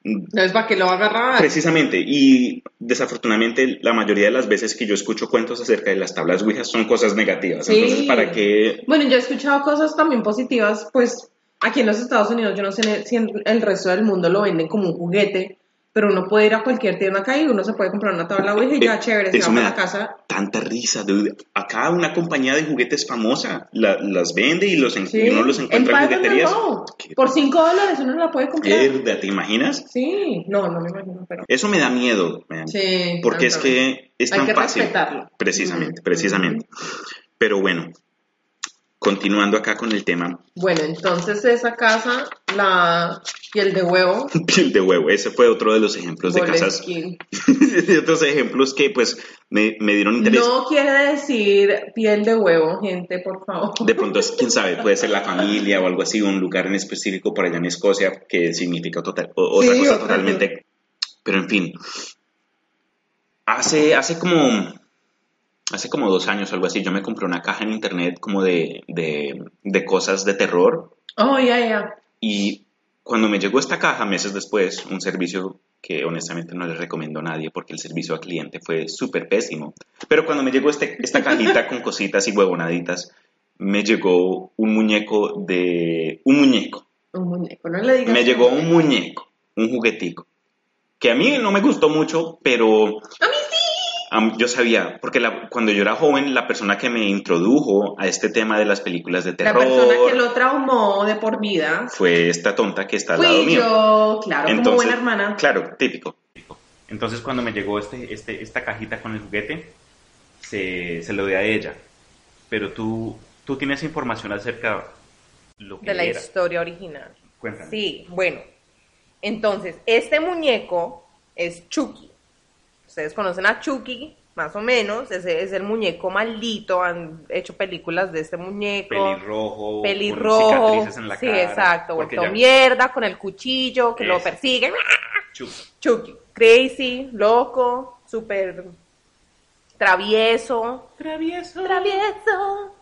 No es para que lo agarrar.
Precisamente, y desafortunadamente la mayoría de las veces que yo escucho cuentos acerca de las tablas Ouija son cosas negativas.
Sí.
Entonces, ¿para qué?
Bueno, yo he escuchado cosas también positivas, pues aquí en los Estados Unidos, yo no sé si en el resto del mundo lo venden como un juguete, pero uno puede ir a cualquier tienda acá y uno se puede comprar una tabla Ouija y ya,
Eh,
chévere, se va para la casa.
Tanta risa, dude. Acá una compañía de juguetes famosa la- las vende y los
Sí.
uno los encuentra en, jugueterías.
Por 5 dólares uno la puede comprar.
¿te imaginas?
Sí, no, no me imagino, pero...
Eso me da miedo, man.
Sí.
porque es que es
Hay
tan
que
fácil.
respetarlo.
Precisamente,
Mm.
precisamente. Pero bueno, continuando acá con el tema,
Bueno, entonces esa casa, la piel de huevo, [LAUGHS]
piel de huevo, ese fue otro de los ejemplos de casas, [LAUGHS] de otros ejemplos que pues me, me dieron interés.
No quiere decir piel de huevo, gente, por favor.
De pronto, es- quién sabe, puede ser la familia o algo así, un lugar en específico por allá en Escocia que significa total, o- otra cosa totalmente. Pero en fin, hace, hace como hace como dos años o algo así, yo me compré una caja en internet como de, de, de cosas de terror
Oh, ya, ya.
y cuando me llegó esta caja meses después, un servicio que honestamente no le recomiendo a nadie porque el servicio al cliente fue súper pésimo. Pero cuando me llegó este, esta cajita con cositas y huevonaditas, me llegó un muñeco de... un muñeco.
Un muñeco, no le digas.
Me llegó un muñeco, un juguetico, que a mí no me gustó mucho, pero...
A mí
am- yo sabía, porque la- cuando yo era joven, la persona que me introdujo a este tema de las películas de
La
terror
persona que lo traumó de por vida
fue esta tonta que está al lado
fui
mío.
yo, claro, como
Entonces,
buena hermana.
Claro, típico. Entonces cuando me llegó este, este, esta cajita con el juguete, se, se lo di a ella. Pero tú, tú tienes información acerca lo que
De la
era.
historia original.
Cuéntame.
Sí, bueno. Entonces, este muñeco es Chucky. Ustedes conocen a Chucky, más o menos. Ese es el muñeco maldito. Han hecho películas de este muñeco.
Pelirrojo,
Pelirrojo.
con cicatrices en la
sí,
cara.
exacto. Vuelto
ya-
mierda con el cuchillo que lo persigue.
Chup.
Chucky. Crazy, loco, súper travieso.
Travieso.
Travieso.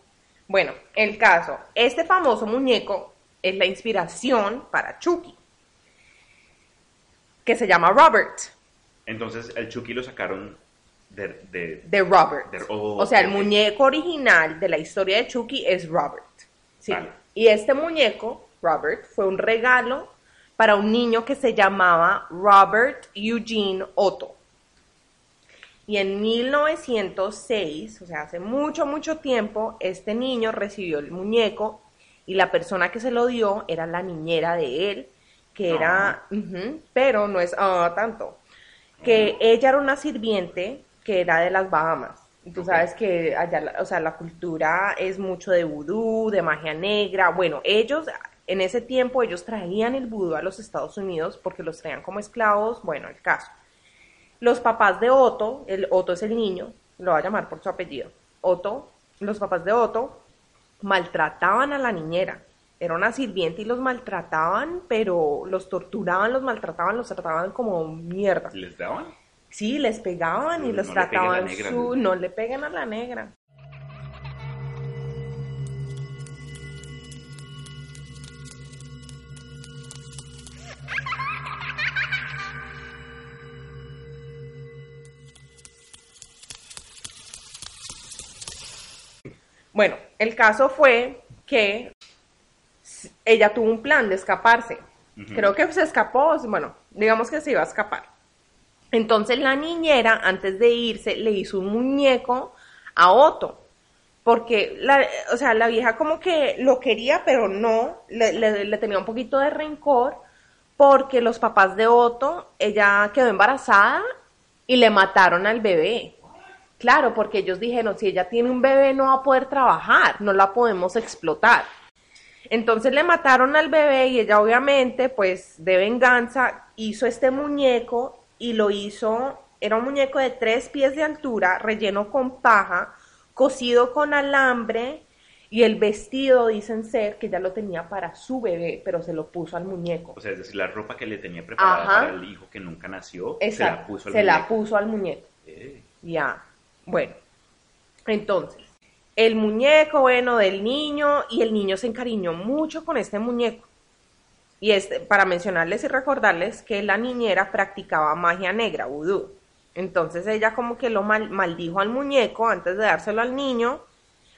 Bueno, el caso. Este famoso muñeco es la inspiración para Chucky. Que se llama Robert.
Entonces el Chucky lo sacaron de... de-
De Robert.
De- oh,
o sea, el muñeco original de la historia de Chucky es Robert. Sí.
Vale.
Y este muñeco, Robert, fue un regalo para un niño que se llamaba Robert Eugene Otto. Y en 1906, o sea, hace mucho, mucho tiempo, este niño recibió el muñeco y la persona que se lo dio era la niñera de él, que era, pero no es ah, tanto. Que ella era una sirviente que era de las Bahamas. Y tú sabes que allá, la- o sea, la cultura es mucho de vudú, de magia negra. Bueno, ellos, en ese tiempo, ellos traían el vudú a los Estados Unidos porque los traían como esclavos. Bueno, el caso. Los papás de Otto, el Otto es el niño, lo va a llamar por su apellido. Otto, los papás de Otto maltrataban a la niñera. Era una sirviente y los maltrataban, pero los torturaban, los maltrataban, los trataban como mierda.
¿Les daban?
Sí, les pegaban y
No la
trataban
negra,
su...
¿no?
Le peguen a la negra. Bueno, el caso fue que ella tuvo un plan de escaparse. Creo que se escapó, bueno, digamos que se iba a escapar. Entonces la niñera, antes de irse, le hizo un muñeco a Otto. Porque, la, o sea, la vieja como que lo quería, pero no, le, le- le tenía un poquito de rencor, porque los papás de Otto, ella quedó embarazada y le mataron al bebé. Claro, porque ellos dijeron, si ella tiene un bebé no va a poder trabajar, no la podemos explotar. Entonces le mataron al bebé y ella obviamente, pues de venganza, hizo este muñeco y lo hizo, era un muñeco de tres pies de altura, relleno con paja, cosido con alambre y el vestido, dicen ser, que ya lo tenía para su bebé, pero se lo puso al muñeco.
O sea, es decir, la ropa que le tenía preparada
Ajá.
para el hijo que nunca nació, se la puso al
se la
muñeco.
puso al muñeco.
Eh,
Ya, bueno, entonces, el muñeco, bueno, del niño, y el niño se encariñó mucho con este muñeco. Y este, para mencionarles y recordarles que la niñera practicaba magia negra, vudú. Entonces ella como que lo mal- maldijo al muñeco antes de dárselo al niño,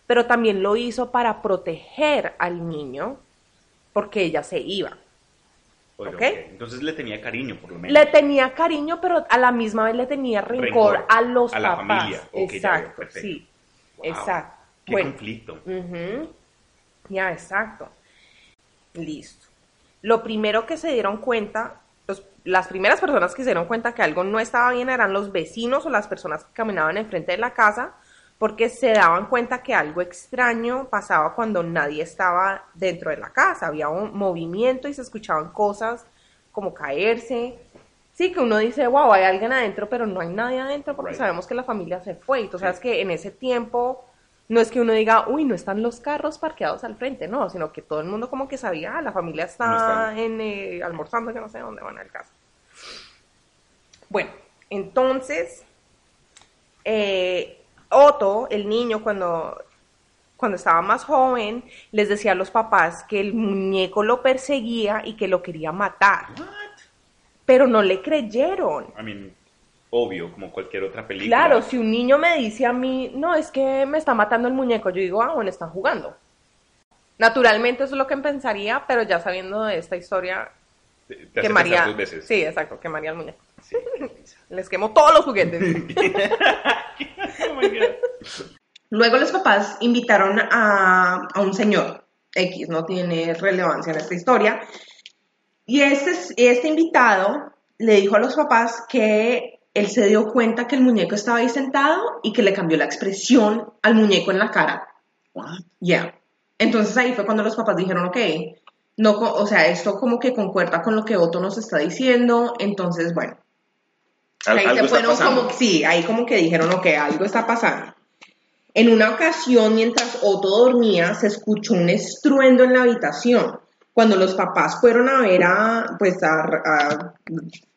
pero también lo hizo para proteger al niño, porque ella se iba. ok.
Entonces le tenía cariño, por lo menos.
Le tenía cariño, pero a la misma vez le tenía rencor,
Rencor
a los
a la
papás.
familia. Ya veo,
exacto, sí.
Wow,
Exacto.
Qué
Bueno,
conflicto.
ujú, ya, exacto. Listo. Lo primero que se dieron cuenta, los- las primeras personas que se dieron cuenta que algo no estaba bien eran los vecinos o las personas que caminaban enfrente de la casa, porque se daban cuenta que algo extraño pasaba cuando nadie estaba dentro de la casa. Había un movimiento y se escuchaban cosas como caerse. Sí, que uno dice, wow, hay alguien adentro, pero no hay nadie adentro porque
Right.
sabemos que la familia se fue. Y tú
Sí.
sabes que en ese tiempo no es que uno diga, uy, no están los carros parqueados al frente, no, sino que todo el mundo como que sabía, ah, la familia está
No
en, eh, almorzando, que no sé dónde van al caso. Bueno, entonces, eh, Otto, el niño, cuando, cuando estaba más joven, les decía a los papás que el muñeco lo perseguía y que lo quería matar,
What?
pero no le creyeron.
I mean, obvio, como cualquier otra película.
Claro, si un niño me dice a mí, no, es que me está matando el muñeco, yo digo, ah, bueno, están jugando. Naturalmente eso es lo que pensaría, pero ya sabiendo de esta historia,
Te, pensar
quemaría.
dos veces.
Sí, exacto, quemaría el muñeco.
Sí. [LAUGHS]
Les quemo todos los juguetes. [LAUGHS]
Oh.
Luego los papás invitaron a, a un señor, X, no tiene relevancia en esta historia, y este, este invitado le dijo a los papás que él se dio cuenta que el muñeco estaba ahí sentado y que le cambió la expresión al muñeco en la cara.
What?
Ya. Entonces ahí fue cuando los papás dijeron, ok, no, o sea, esto como que concuerda con lo que Otto nos está diciendo, entonces bueno.
Al-
Ahí se fueron como, sí, ahí como que dijeron, ok, algo está pasando. En una ocasión, mientras Otto dormía, se escuchó un estruendo en la habitación. Cuando los papás fueron a ver a, pues a, a-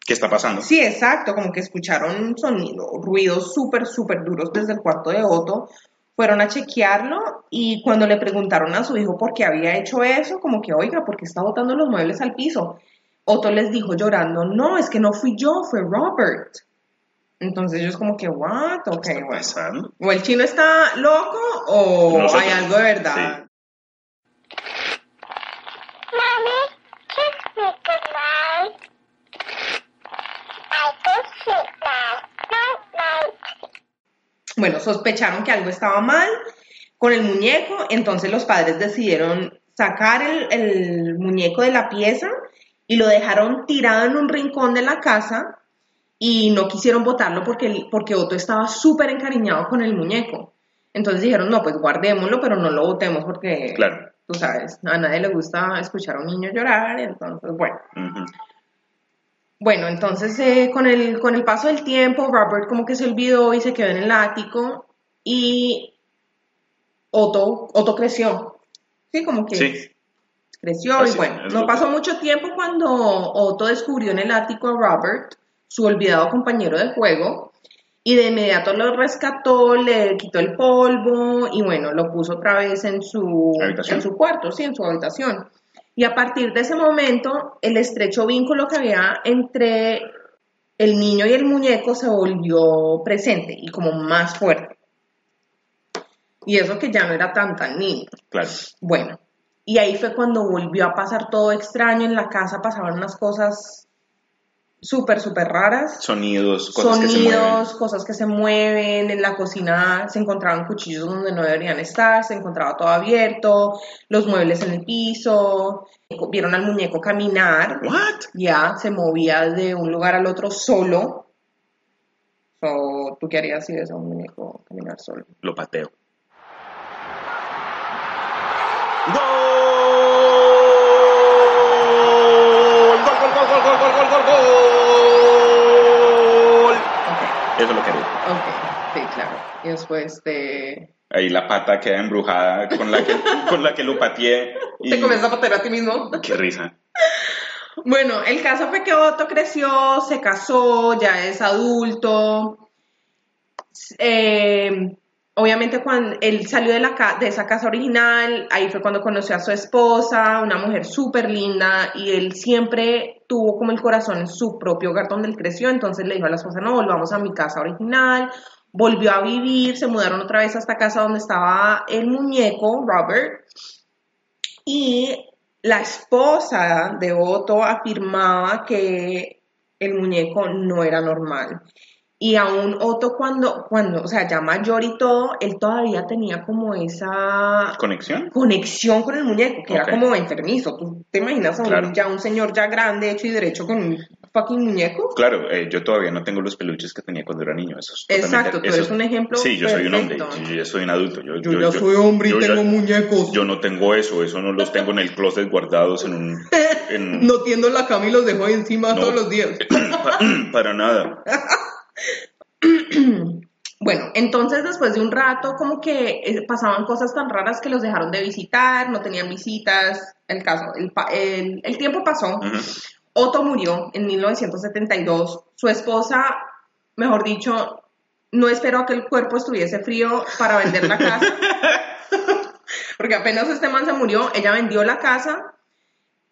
¿Qué está pasando?
Sí, exacto, como que escucharon sonido, ruidos súper, súper duros desde el cuarto de Otto. Fueron a chequearlo y cuando le preguntaron a su hijo por qué había hecho eso, como que, oiga, ¿por qué está botando los muebles al piso? Otto les dijo llorando, no, es que no fui yo, fue Robert. Entonces ellos como que, what? Ok,
¿Qué está
bueno.
pasando?
O el chino está loco o hay algo de verdad.
Mommy,
Bueno, sospecharon que algo estaba mal con el muñeco, entonces los padres decidieron sacar el, el muñeco de la pieza y lo dejaron tirado en un rincón de la casa y no quisieron botarlo porque, porque Otto estaba súper encariñado con el muñeco. Entonces dijeron, no, pues guardémoslo, pero no lo botemos porque,
Claro.
tú sabes, a nadie le gusta escuchar a un niño llorar, entonces, bueno. Bueno, entonces eh, con, el, con el paso del tiempo, Robert como que se olvidó y se quedó en el ático y Otto, Otto creció. Sí, como que
Sí.
creció
Así
y bueno, no pasó mucho tiempo cuando Otto descubrió en el ático a Robert, su olvidado compañero de juego, y de inmediato lo rescató, le quitó el polvo y bueno, lo puso otra vez en su,
Habitación.
en su cuarto, sí, en su habitación. Y a partir de ese momento, el estrecho vínculo que había entre el niño y el muñeco se volvió presente y como más fuerte. Y eso que ya no era tan tan niño.
Claro.
Bueno, y ahí fue cuando volvió a pasar todo extraño en la casa, pasaban unas cosas súper, súper raras.
Sonidos, cosas que se mueven.
Sonidos, cosas que se mueven, en la cocina se encontraban cuchillos donde no deberían estar, se encontraba todo abierto, los muebles en el piso, vieron al muñeco caminar,
What?
ya se movía de un lugar al otro solo. So, ¿Tú qué harías si ves a un muñeco caminar solo?
Lo pateo. ¡Gol! Eso es lo que haría.
ok, sí, claro. Y después te...
Ahí la pata queda embrujada con la que, [LAUGHS] con la que lo pateé. Y...
¿Te comienzas a patear a ti mismo?
Qué risa.
Bueno, el caso fue que Otto creció, se casó, ya es adulto. Eh, obviamente cuando él salió de, la de esa casa original, ahí fue cuando conoció a su esposa, una mujer súper linda, y él siempre tuvo como el corazón en su propio hogar donde él creció, entonces le dijo a la esposa, no, volvamos a mi casa original, volvió a vivir, se mudaron otra vez a esta casa donde estaba el muñeco, Robert, y la esposa de Otto afirmaba que el muñeco no era normal. Y aún Otto cuando, cuando, o sea, ya mayor y todo, él todavía tenía como esa
¿Conexión?
conexión con el muñeco, que era como enfermizo. ¿Tú te imaginas a un,
Claro.
ya un señor ya grande, hecho y derecho con un fucking muñeco?
Claro, eh, yo todavía no tengo los peluches que tenía cuando era niño. Eso es totalmente-
Exacto, tú
eso-
eres un ejemplo
Sí, yo soy un hombre.
perfecto.
Yo ya soy un adulto. Yo,
Yo, ya soy hombre y
yo ya-
tengo muñecos.
Yo no tengo eso. Eso no los tengo en el closet guardados en un... en- [LAUGHS]
No tiendo la cama y los dejo ahí encima
No.
todos los días.
pa- [COUGHS] para nada. [LAUGHS] [CLEARS THROAT]
Bueno, entonces después de un rato como que eh, pasaban cosas tan raras que los dejaron de visitar, no tenían visitas, el caso, el, pa- el- el tiempo pasó. Otto murió en 1972, su esposa, mejor dicho, no esperó a que el cuerpo estuviese frío para vender la casa, [LAUGHS] porque apenas este man se murió, ella vendió la casa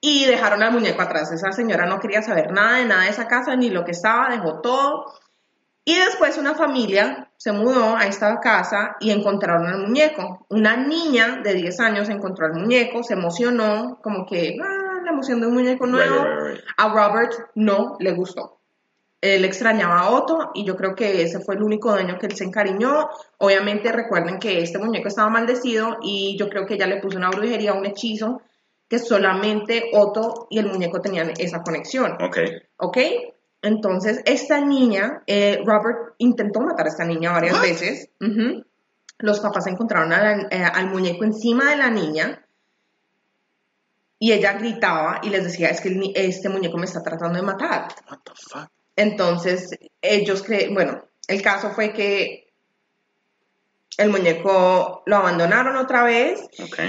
y dejaron al muñeco atrás, esa señora no quería saber nada de nada de esa casa, ni lo que estaba, dejó todo. Y después una familia se mudó a esta casa y encontraron al muñeco. Una niña de 10 años encontró al muñeco, se emocionó, como que, ah, la emoción de un muñeco nuevo.
right, right, right.
A Robert no le gustó. Él extrañaba a Otto y yo creo que ese fue el único daño que él se encariñó. Obviamente recuerden que este muñeco estaba maldecido y yo creo que ella le puso una brujería, un hechizo, que solamente Otto y el muñeco tenían esa conexión.
Ok.
¿Ok? Entonces, esta niña, eh, Robert intentó matar a esta niña varias veces. Los papás encontraron la- eh, al muñeco encima de la niña y ella gritaba y les decía, es que este muñeco me está tratando de matar.
What the fuck?
Entonces, ellos creen, bueno, el caso fue que el muñeco lo abandonaron otra vez
Ok.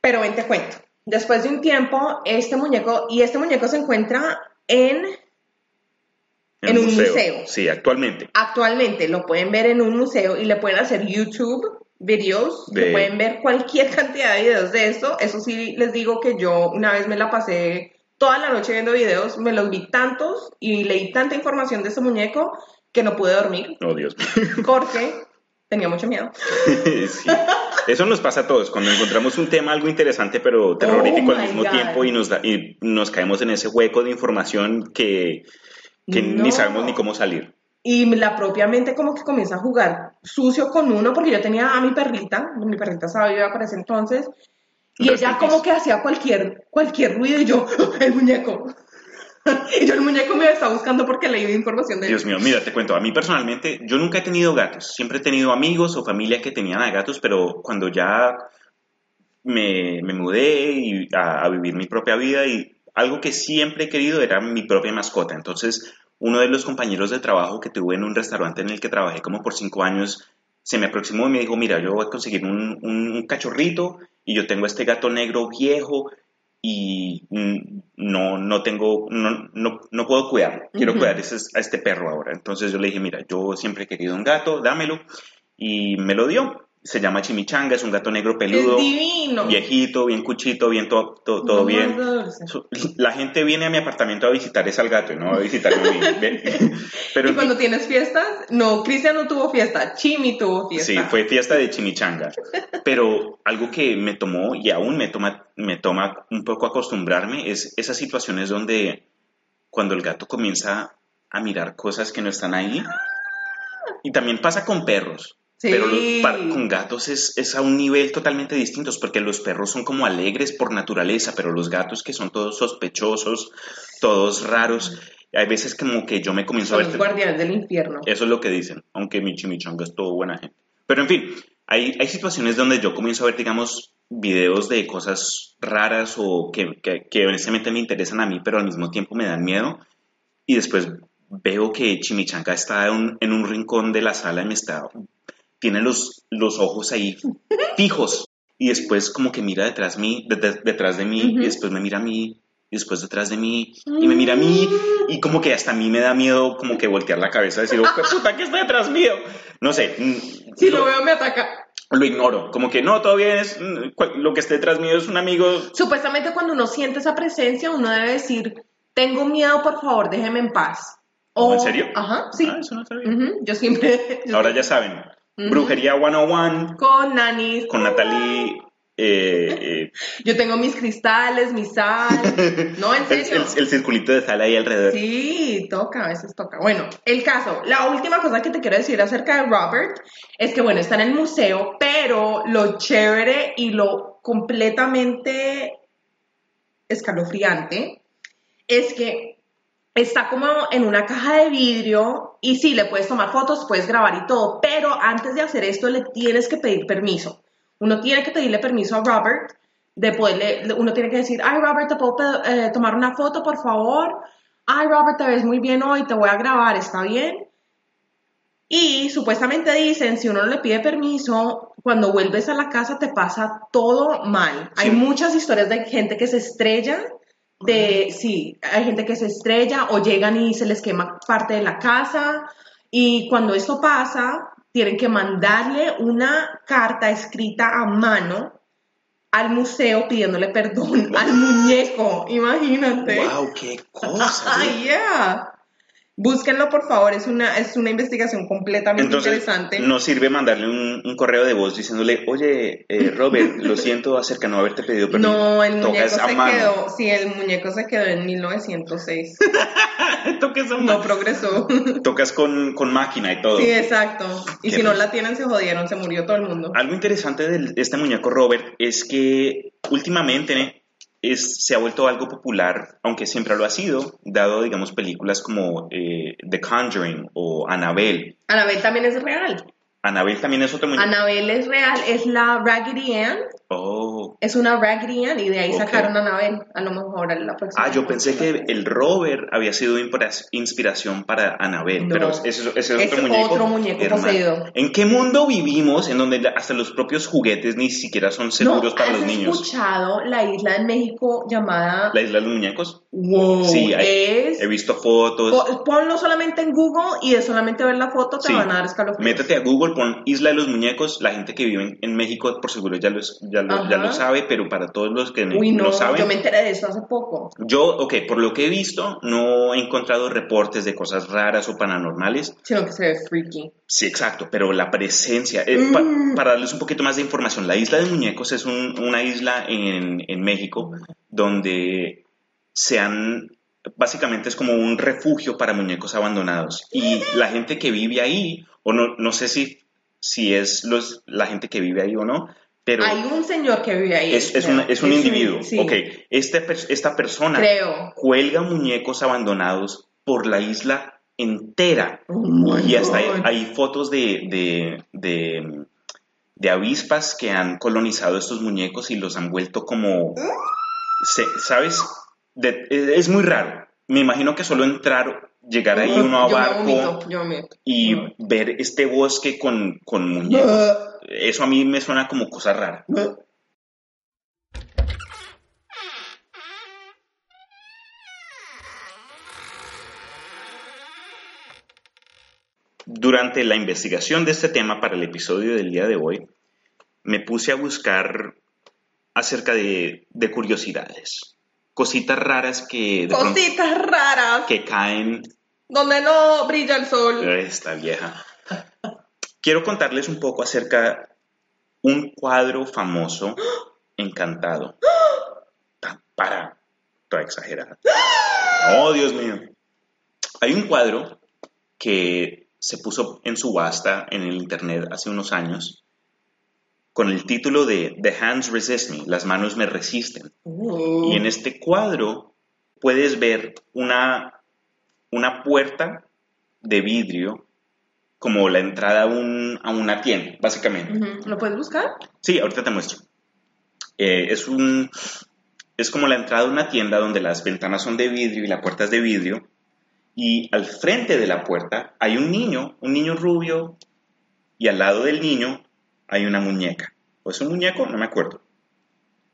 pero ven, te cuento. Después de un tiempo, este muñeco, y este muñeco se encuentra en, En un museo.
Sí, actualmente.
actualmente lo pueden ver en un museo y le pueden hacer YouTube videos,
De-
que pueden ver cualquier [LAUGHS] cantidad de videos de esto. Eso sí, les digo que yo una vez me la pasé toda la noche viendo videos, me los vi tantos y leí tanta información de este muñeco que no pude dormir
Oh, Dios. [LAUGHS]
porque tenía mucho miedo. [LAUGHS]
sí. Eso nos pasa a todos. Cuando encontramos un tema algo interesante pero terrorífico
Oh
al mismo
God.
tiempo y nos, da- y nos caemos en ese hueco de información que, que
No.
ni sabemos ni cómo salir.
Y la propia mente como que comienza a jugar sucio con uno, porque yo tenía a mi perrita, mi perrita estaba viva para ese entonces, y ella como que hacía cualquier, cualquier ruido y yo, "Ah, [GASPS] el muñeco. [LAUGHS] y yo el muñeco me está buscando porque leí información de él.
Dios mío, mira, te cuento, a mí personalmente, yo nunca he tenido gatos, siempre he tenido amigos o familia que tenían a gatos, pero cuando ya me, me mudé y a, a vivir mi propia vida y algo que siempre he querido era mi propia mascota, entonces uno de los compañeros de trabajo que tuve en un restaurante en el que trabajé como por cinco años, se me aproximó y me dijo, mira, yo voy a conseguir un, un cachorrito y yo tengo este gato negro viejo y no, no tengo, no, no, no puedo cuidarlo, quiero
Ujú.
cuidar ese- a este perro ahora. Entonces yo le dije, mira, yo siempre he querido un gato, dámelo. Y me lo dio. Se llama Chimichanga, es un gato negro peludo,
es divino.
viejito, bien cuchito, bien todo, todo, todo
No
bien. La gente viene a mi apartamento a visitar es al gato, no a visitarme a mí. [LAUGHS] Pero
y cuando tienes fiestas, no, Cristian no tuvo fiesta, Chimi tuvo fiesta.
Sí, fue fiesta de chimichanga. Pero algo que me tomó y aún me toma, me toma un poco acostumbrarme es esas situaciones donde cuando el gato comienza a mirar cosas que no están ahí. Y también pasa con perros.
Sí.
Pero los- con gatos es, es a un nivel totalmente distinto, porque los perros son como alegres por naturaleza, pero los gatos que son todos sospechosos, todos raros, hay veces como que yo me comienzo
Son
a
los
ver...
guardianes del infierno.
Eso es lo que dicen, aunque mi chimichanga es todo buena gente. Pero en fin, hay, hay situaciones donde yo comienzo a ver, digamos, videos de cosas raras o que, que, que honestamente me interesan a mí, pero al mismo tiempo me dan miedo. Y después veo que Chimichanga está en un, en un rincón de la sala y me está... Tiene los, los ojos ahí [LAUGHS] fijos. Y después como que mira detrás, mí, de- de- detrás de mí y después me mira a mí y después detrás de mí y me mira a mí y como que hasta a mí me da miedo como que voltear la cabeza y decir, "Oh, puta, que está detrás mío? No sé, mm,
Si lo veo me ataca.
lo ignoro, como que no, todavía es, mm, lo que esté detrás mío es un amigo.
Supuestamente cuando uno siente esa presencia, uno debe decir, tengo miedo, por favor, déjeme en paz. O-
¿En serio?
Ajá, sí.
Ah, eso no sabía.
Ujú, Yo siempre... yo
Ahora [LAUGHS] ya saben, Brujería 101
Con nanis.
con Natalie... eh, eh, [LAUGHS]
Yo tengo mis cristales, mi sal. [LAUGHS] No, en
el,
serio.
el- el circulito de sal ahí alrededor.
Sí, toca, a veces toca. Bueno, el caso, la última cosa que te quiero decir acerca de Robert es que, bueno, está en el museo, pero lo chévere y lo completamente escalofriante es que está como en una caja de vidrio y sí, le puedes tomar fotos, puedes grabar y todo, pero antes de hacer esto le tienes que pedir permiso. Uno tiene que pedirle permiso a Robert de poderle, uno tiene que decir, ay Robert, ¿te puedo eh, tomar una foto, por favor? Ay Robert, te ves muy bien hoy, te voy a grabar, ¿está bien? Y supuestamente dicen, si uno no le pide permiso, cuando vuelves a la casa te pasa todo mal. Hay muchas historias de gente que se estrella, de, sí, hay gente que se estrella o llegan y se les quema parte de la casa. Y cuando esto pasa, tienen que mandarle una carta escrita a mano al museo pidiéndole perdón al [LAUGHS] muñeco. Imagínate.
¡Wow! ¡Qué cosa! [LAUGHS]
Ah, yeah. Búsquenlo, por favor. Es una, es una investigación completamente
Entonces,
interesante.
no sirve mandarle un, un correo de voz diciéndole, oye, eh, [LAUGHS] Robert, lo siento acerca de no haberte pedido permiso.
No, el muñeco se
mano.
quedó. Sí, el muñeco se quedó en 1906. [LAUGHS]
Toca esa
No progresó. [LAUGHS]
Tocas con, con máquina y todo.
Sí, exacto. Y si no la tienen, se jodieron, se murió todo el mundo.
Algo interesante de este muñeco Robert es que últimamente es, se ha vuelto algo popular, aunque siempre lo ha sido, dado, digamos, películas como eh, The Conjuring o Annabelle.
Anabel también es real.
Annabelle también es otro muñeco.
Anabel es real, es la Raggedy Ann.
Oh.
Es una Raggedy Ann y de ahí sacaron a Anabel. A lo mejor la próxima.
Ah, yo pensé que el Robert había sido inspiración para Annabelle,
No.
pero ese, ese es
Es
otro muñeco.
otro muñeco poseído.
¿En qué mundo vivimos en donde hasta los propios juguetes ni siquiera son seguros
no,
para
¿has
los niños?
escuchado la isla en México llamada
¿La isla de los muñecos?
Wow?
Sí, hay-
es...
he visto fotos.
Po- Ponlo solamente en Google y de solamente ver la foto te
Sí.
van a dar escalofríos.
Métete a Google, pon Isla de los Muñecos. La gente que vive en, México, por seguro, ya, los- ya, lo, ya lo sabe, pero para todos los que
Uy, no,
no saben,
yo me enteré de eso hace poco.
yo, ok, por lo que he visto, no he encontrado reportes de cosas raras o paranormales.
Sino que se ve freaky.
Sí, exacto, pero la presencia, eh, pa-
Mm.
para darles un poquito más de información, la isla de muñecos es un- una isla en, en México donde se han, básicamente es como un refugio para muñecos abandonados. Y la gente que vive ahí, o no, no sé si, si es los, la gente que vive ahí o no, pero
Hay un señor que vive ahí.
es, es un, es un individuo.
sí,
Ok, este esta persona
Creo.
cuelga muñecos abandonados por la isla entera.
Oh
y hasta hay, fotos de, de, de, de avispas que han colonizado estos muñecos y los han vuelto como... se- ¿Sabes? De- es muy raro. Me imagino que solo entrar, llegar ahí uno a
Yo me
barco
vomito, yo me vomito.
y ver este bosque con, con muñecos. Eso a mí me suena como cosa rara. Durante la investigación de este tema para el episodio del día de hoy, me puse a buscar acerca de, de curiosidades, cositas raras que, de pronto-
Cositas raras.
que caen
Donde no brilla el sol.
esta vieja. Quiero contarles un poco acerca un cuadro famoso, encantado. Ta- Para, toda exagerada. Oh, Dios mío. Hay un cuadro que se puso en subasta en el internet hace unos años con el título de The Hands Resist Me, las manos me resisten.
Uh.
Y en este cuadro puedes ver una, una puerta de vidrio como la entrada a, un- a una tienda, básicamente.
Ujú. ¿Lo puedes buscar?
Sí, ahorita te muestro. Eh, es, un, es como la entrada a una tienda donde las ventanas son de vidrio y la puerta es de vidrio. Y al frente de la puerta hay un niño, un niño rubio, y al lado del niño hay una muñeca. ¿O es un muñeco? No me acuerdo.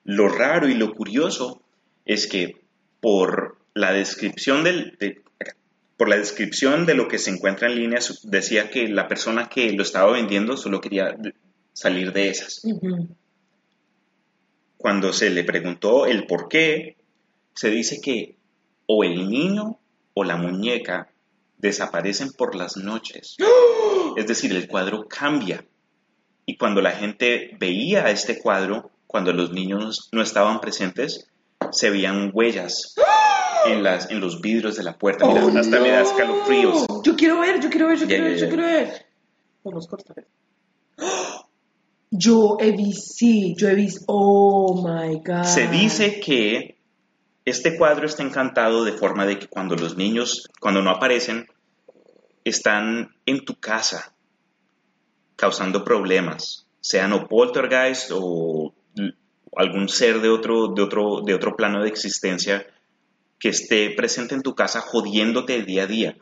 Lo raro y lo curioso es que por la descripción del, de- por la descripción de lo que se encuentra en línea decía que la persona que lo estaba vendiendo solo quería salir de esas. Cuando se le preguntó el por qué, se dice que o el niño o la muñeca desaparecen por las noches. Es decir, el cuadro cambia. Y cuando la gente veía este cuadro, cuando los niños no estaban presentes, se veían huellas en, las, en los vidrios de la puerta. Mira,
Oh,
hasta me da
no.
escalofríos.
Yo quiero ver, yo quiero ver, yo quiero ver, yo quiero ver. Vamos a cortar. ¡Oh! Yo he visto, sí, yo he visto, oh my God.
Se dice que este cuadro está encantado de forma de que cuando los niños, cuando no aparecen, están en tu casa causando problemas, sean o poltergeist o algún ser de otro, de otro, de otro plano de existencia que esté presente en tu casa jodiéndote día a día.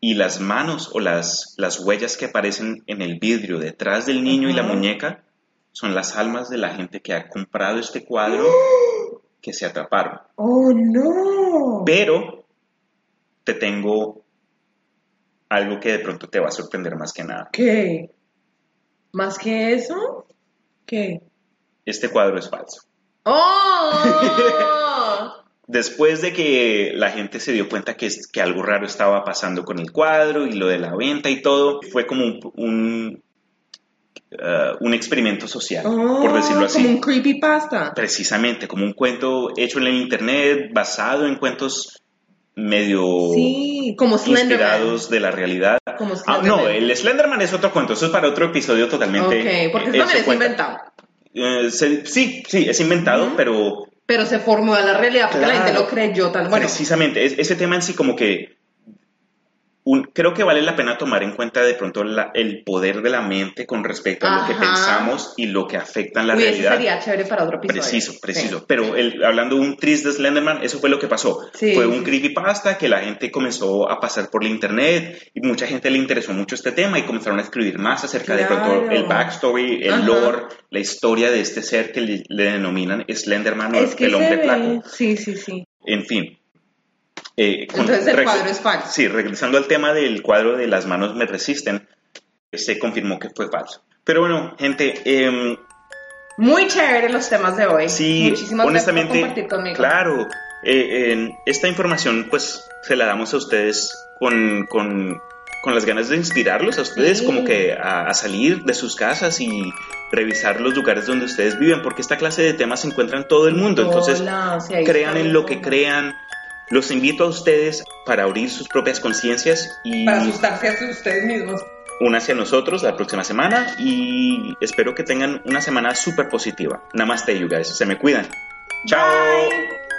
Y las manos o las, las huellas que aparecen en el vidrio detrás del niño y la muñeca son las almas de la gente que ha comprado este cuadro que se atraparon.
Oh no.
Pero te tengo algo que de pronto te va a sorprender más que nada.
¿Qué? ¿Más que eso? ¿Qué?
Este cuadro es falso.
¡Oh! [LAUGHS]
Después de que la gente se dio cuenta que, es- que algo raro estaba pasando con el cuadro y lo de la venta y todo, fue como un, un, uh, un experimento social, por decirlo así.
Oh, Como un creepypasta.
Precisamente, como un cuento hecho en el internet, basado en cuentos medio
Sí, como
inspirados de la realidad.
Como
Ah, no, el Slenderman es otro cuento, eso es para otro episodio totalmente.
Ok, porque eso también es inventado.
Eh, se- sí, sí, es inventado, pero
Pero se formó a la realidad porque la gente lo creyó tal. Bueno,
precisamente, es- ese tema en sí como que un- creo que vale la pena tomar en cuenta de pronto la- el poder de la mente con respecto a lo que pensamos y lo que afecta en la
uy, eso
realidad.
sería chévere para otro episodio.
Preciso, preciso.
Sí.
Pero el- hablando de un tris de Slenderman, eso fue lo que pasó.
Sí,
fue un creepypasta que la gente comenzó a pasar por la internet y mucha gente le interesó mucho este tema y comenzaron a escribir más acerca de pronto el backstory, el
Ajá.
lore, la historia de este ser que le, le denominan Slenderman o
Es
el hombre
ve. Sí, sí, sí.
En fin. Eh,
Entonces el cuadro es falso.
Sí, regresando al tema del cuadro de las manos me resisten, se confirmó que fue falso. Pero bueno, gente, em,
Muy chévere los temas de hoy.
Sí,
Muchísimas
honestamente,
gracias por compartir conmigo.
claro. eh, esta información, pues, se la damos a ustedes con, con, con las ganas de inspirarlos a ustedes,
Sí.
como que a, a salir de sus casas y revisar los lugares donde ustedes viven, porque esta clase de temas se encuentra en todo el mundo. Entonces,
Hola, sí, ahí
crean en lo que crean. Los invito a ustedes para abrir sus propias conciencias y
Para asustarse a ustedes mismos.
únanse a nosotros la próxima semana y espero que tengan una semana súper positiva. Namaste, you guys. Se me cuidan. Chao.
Bye.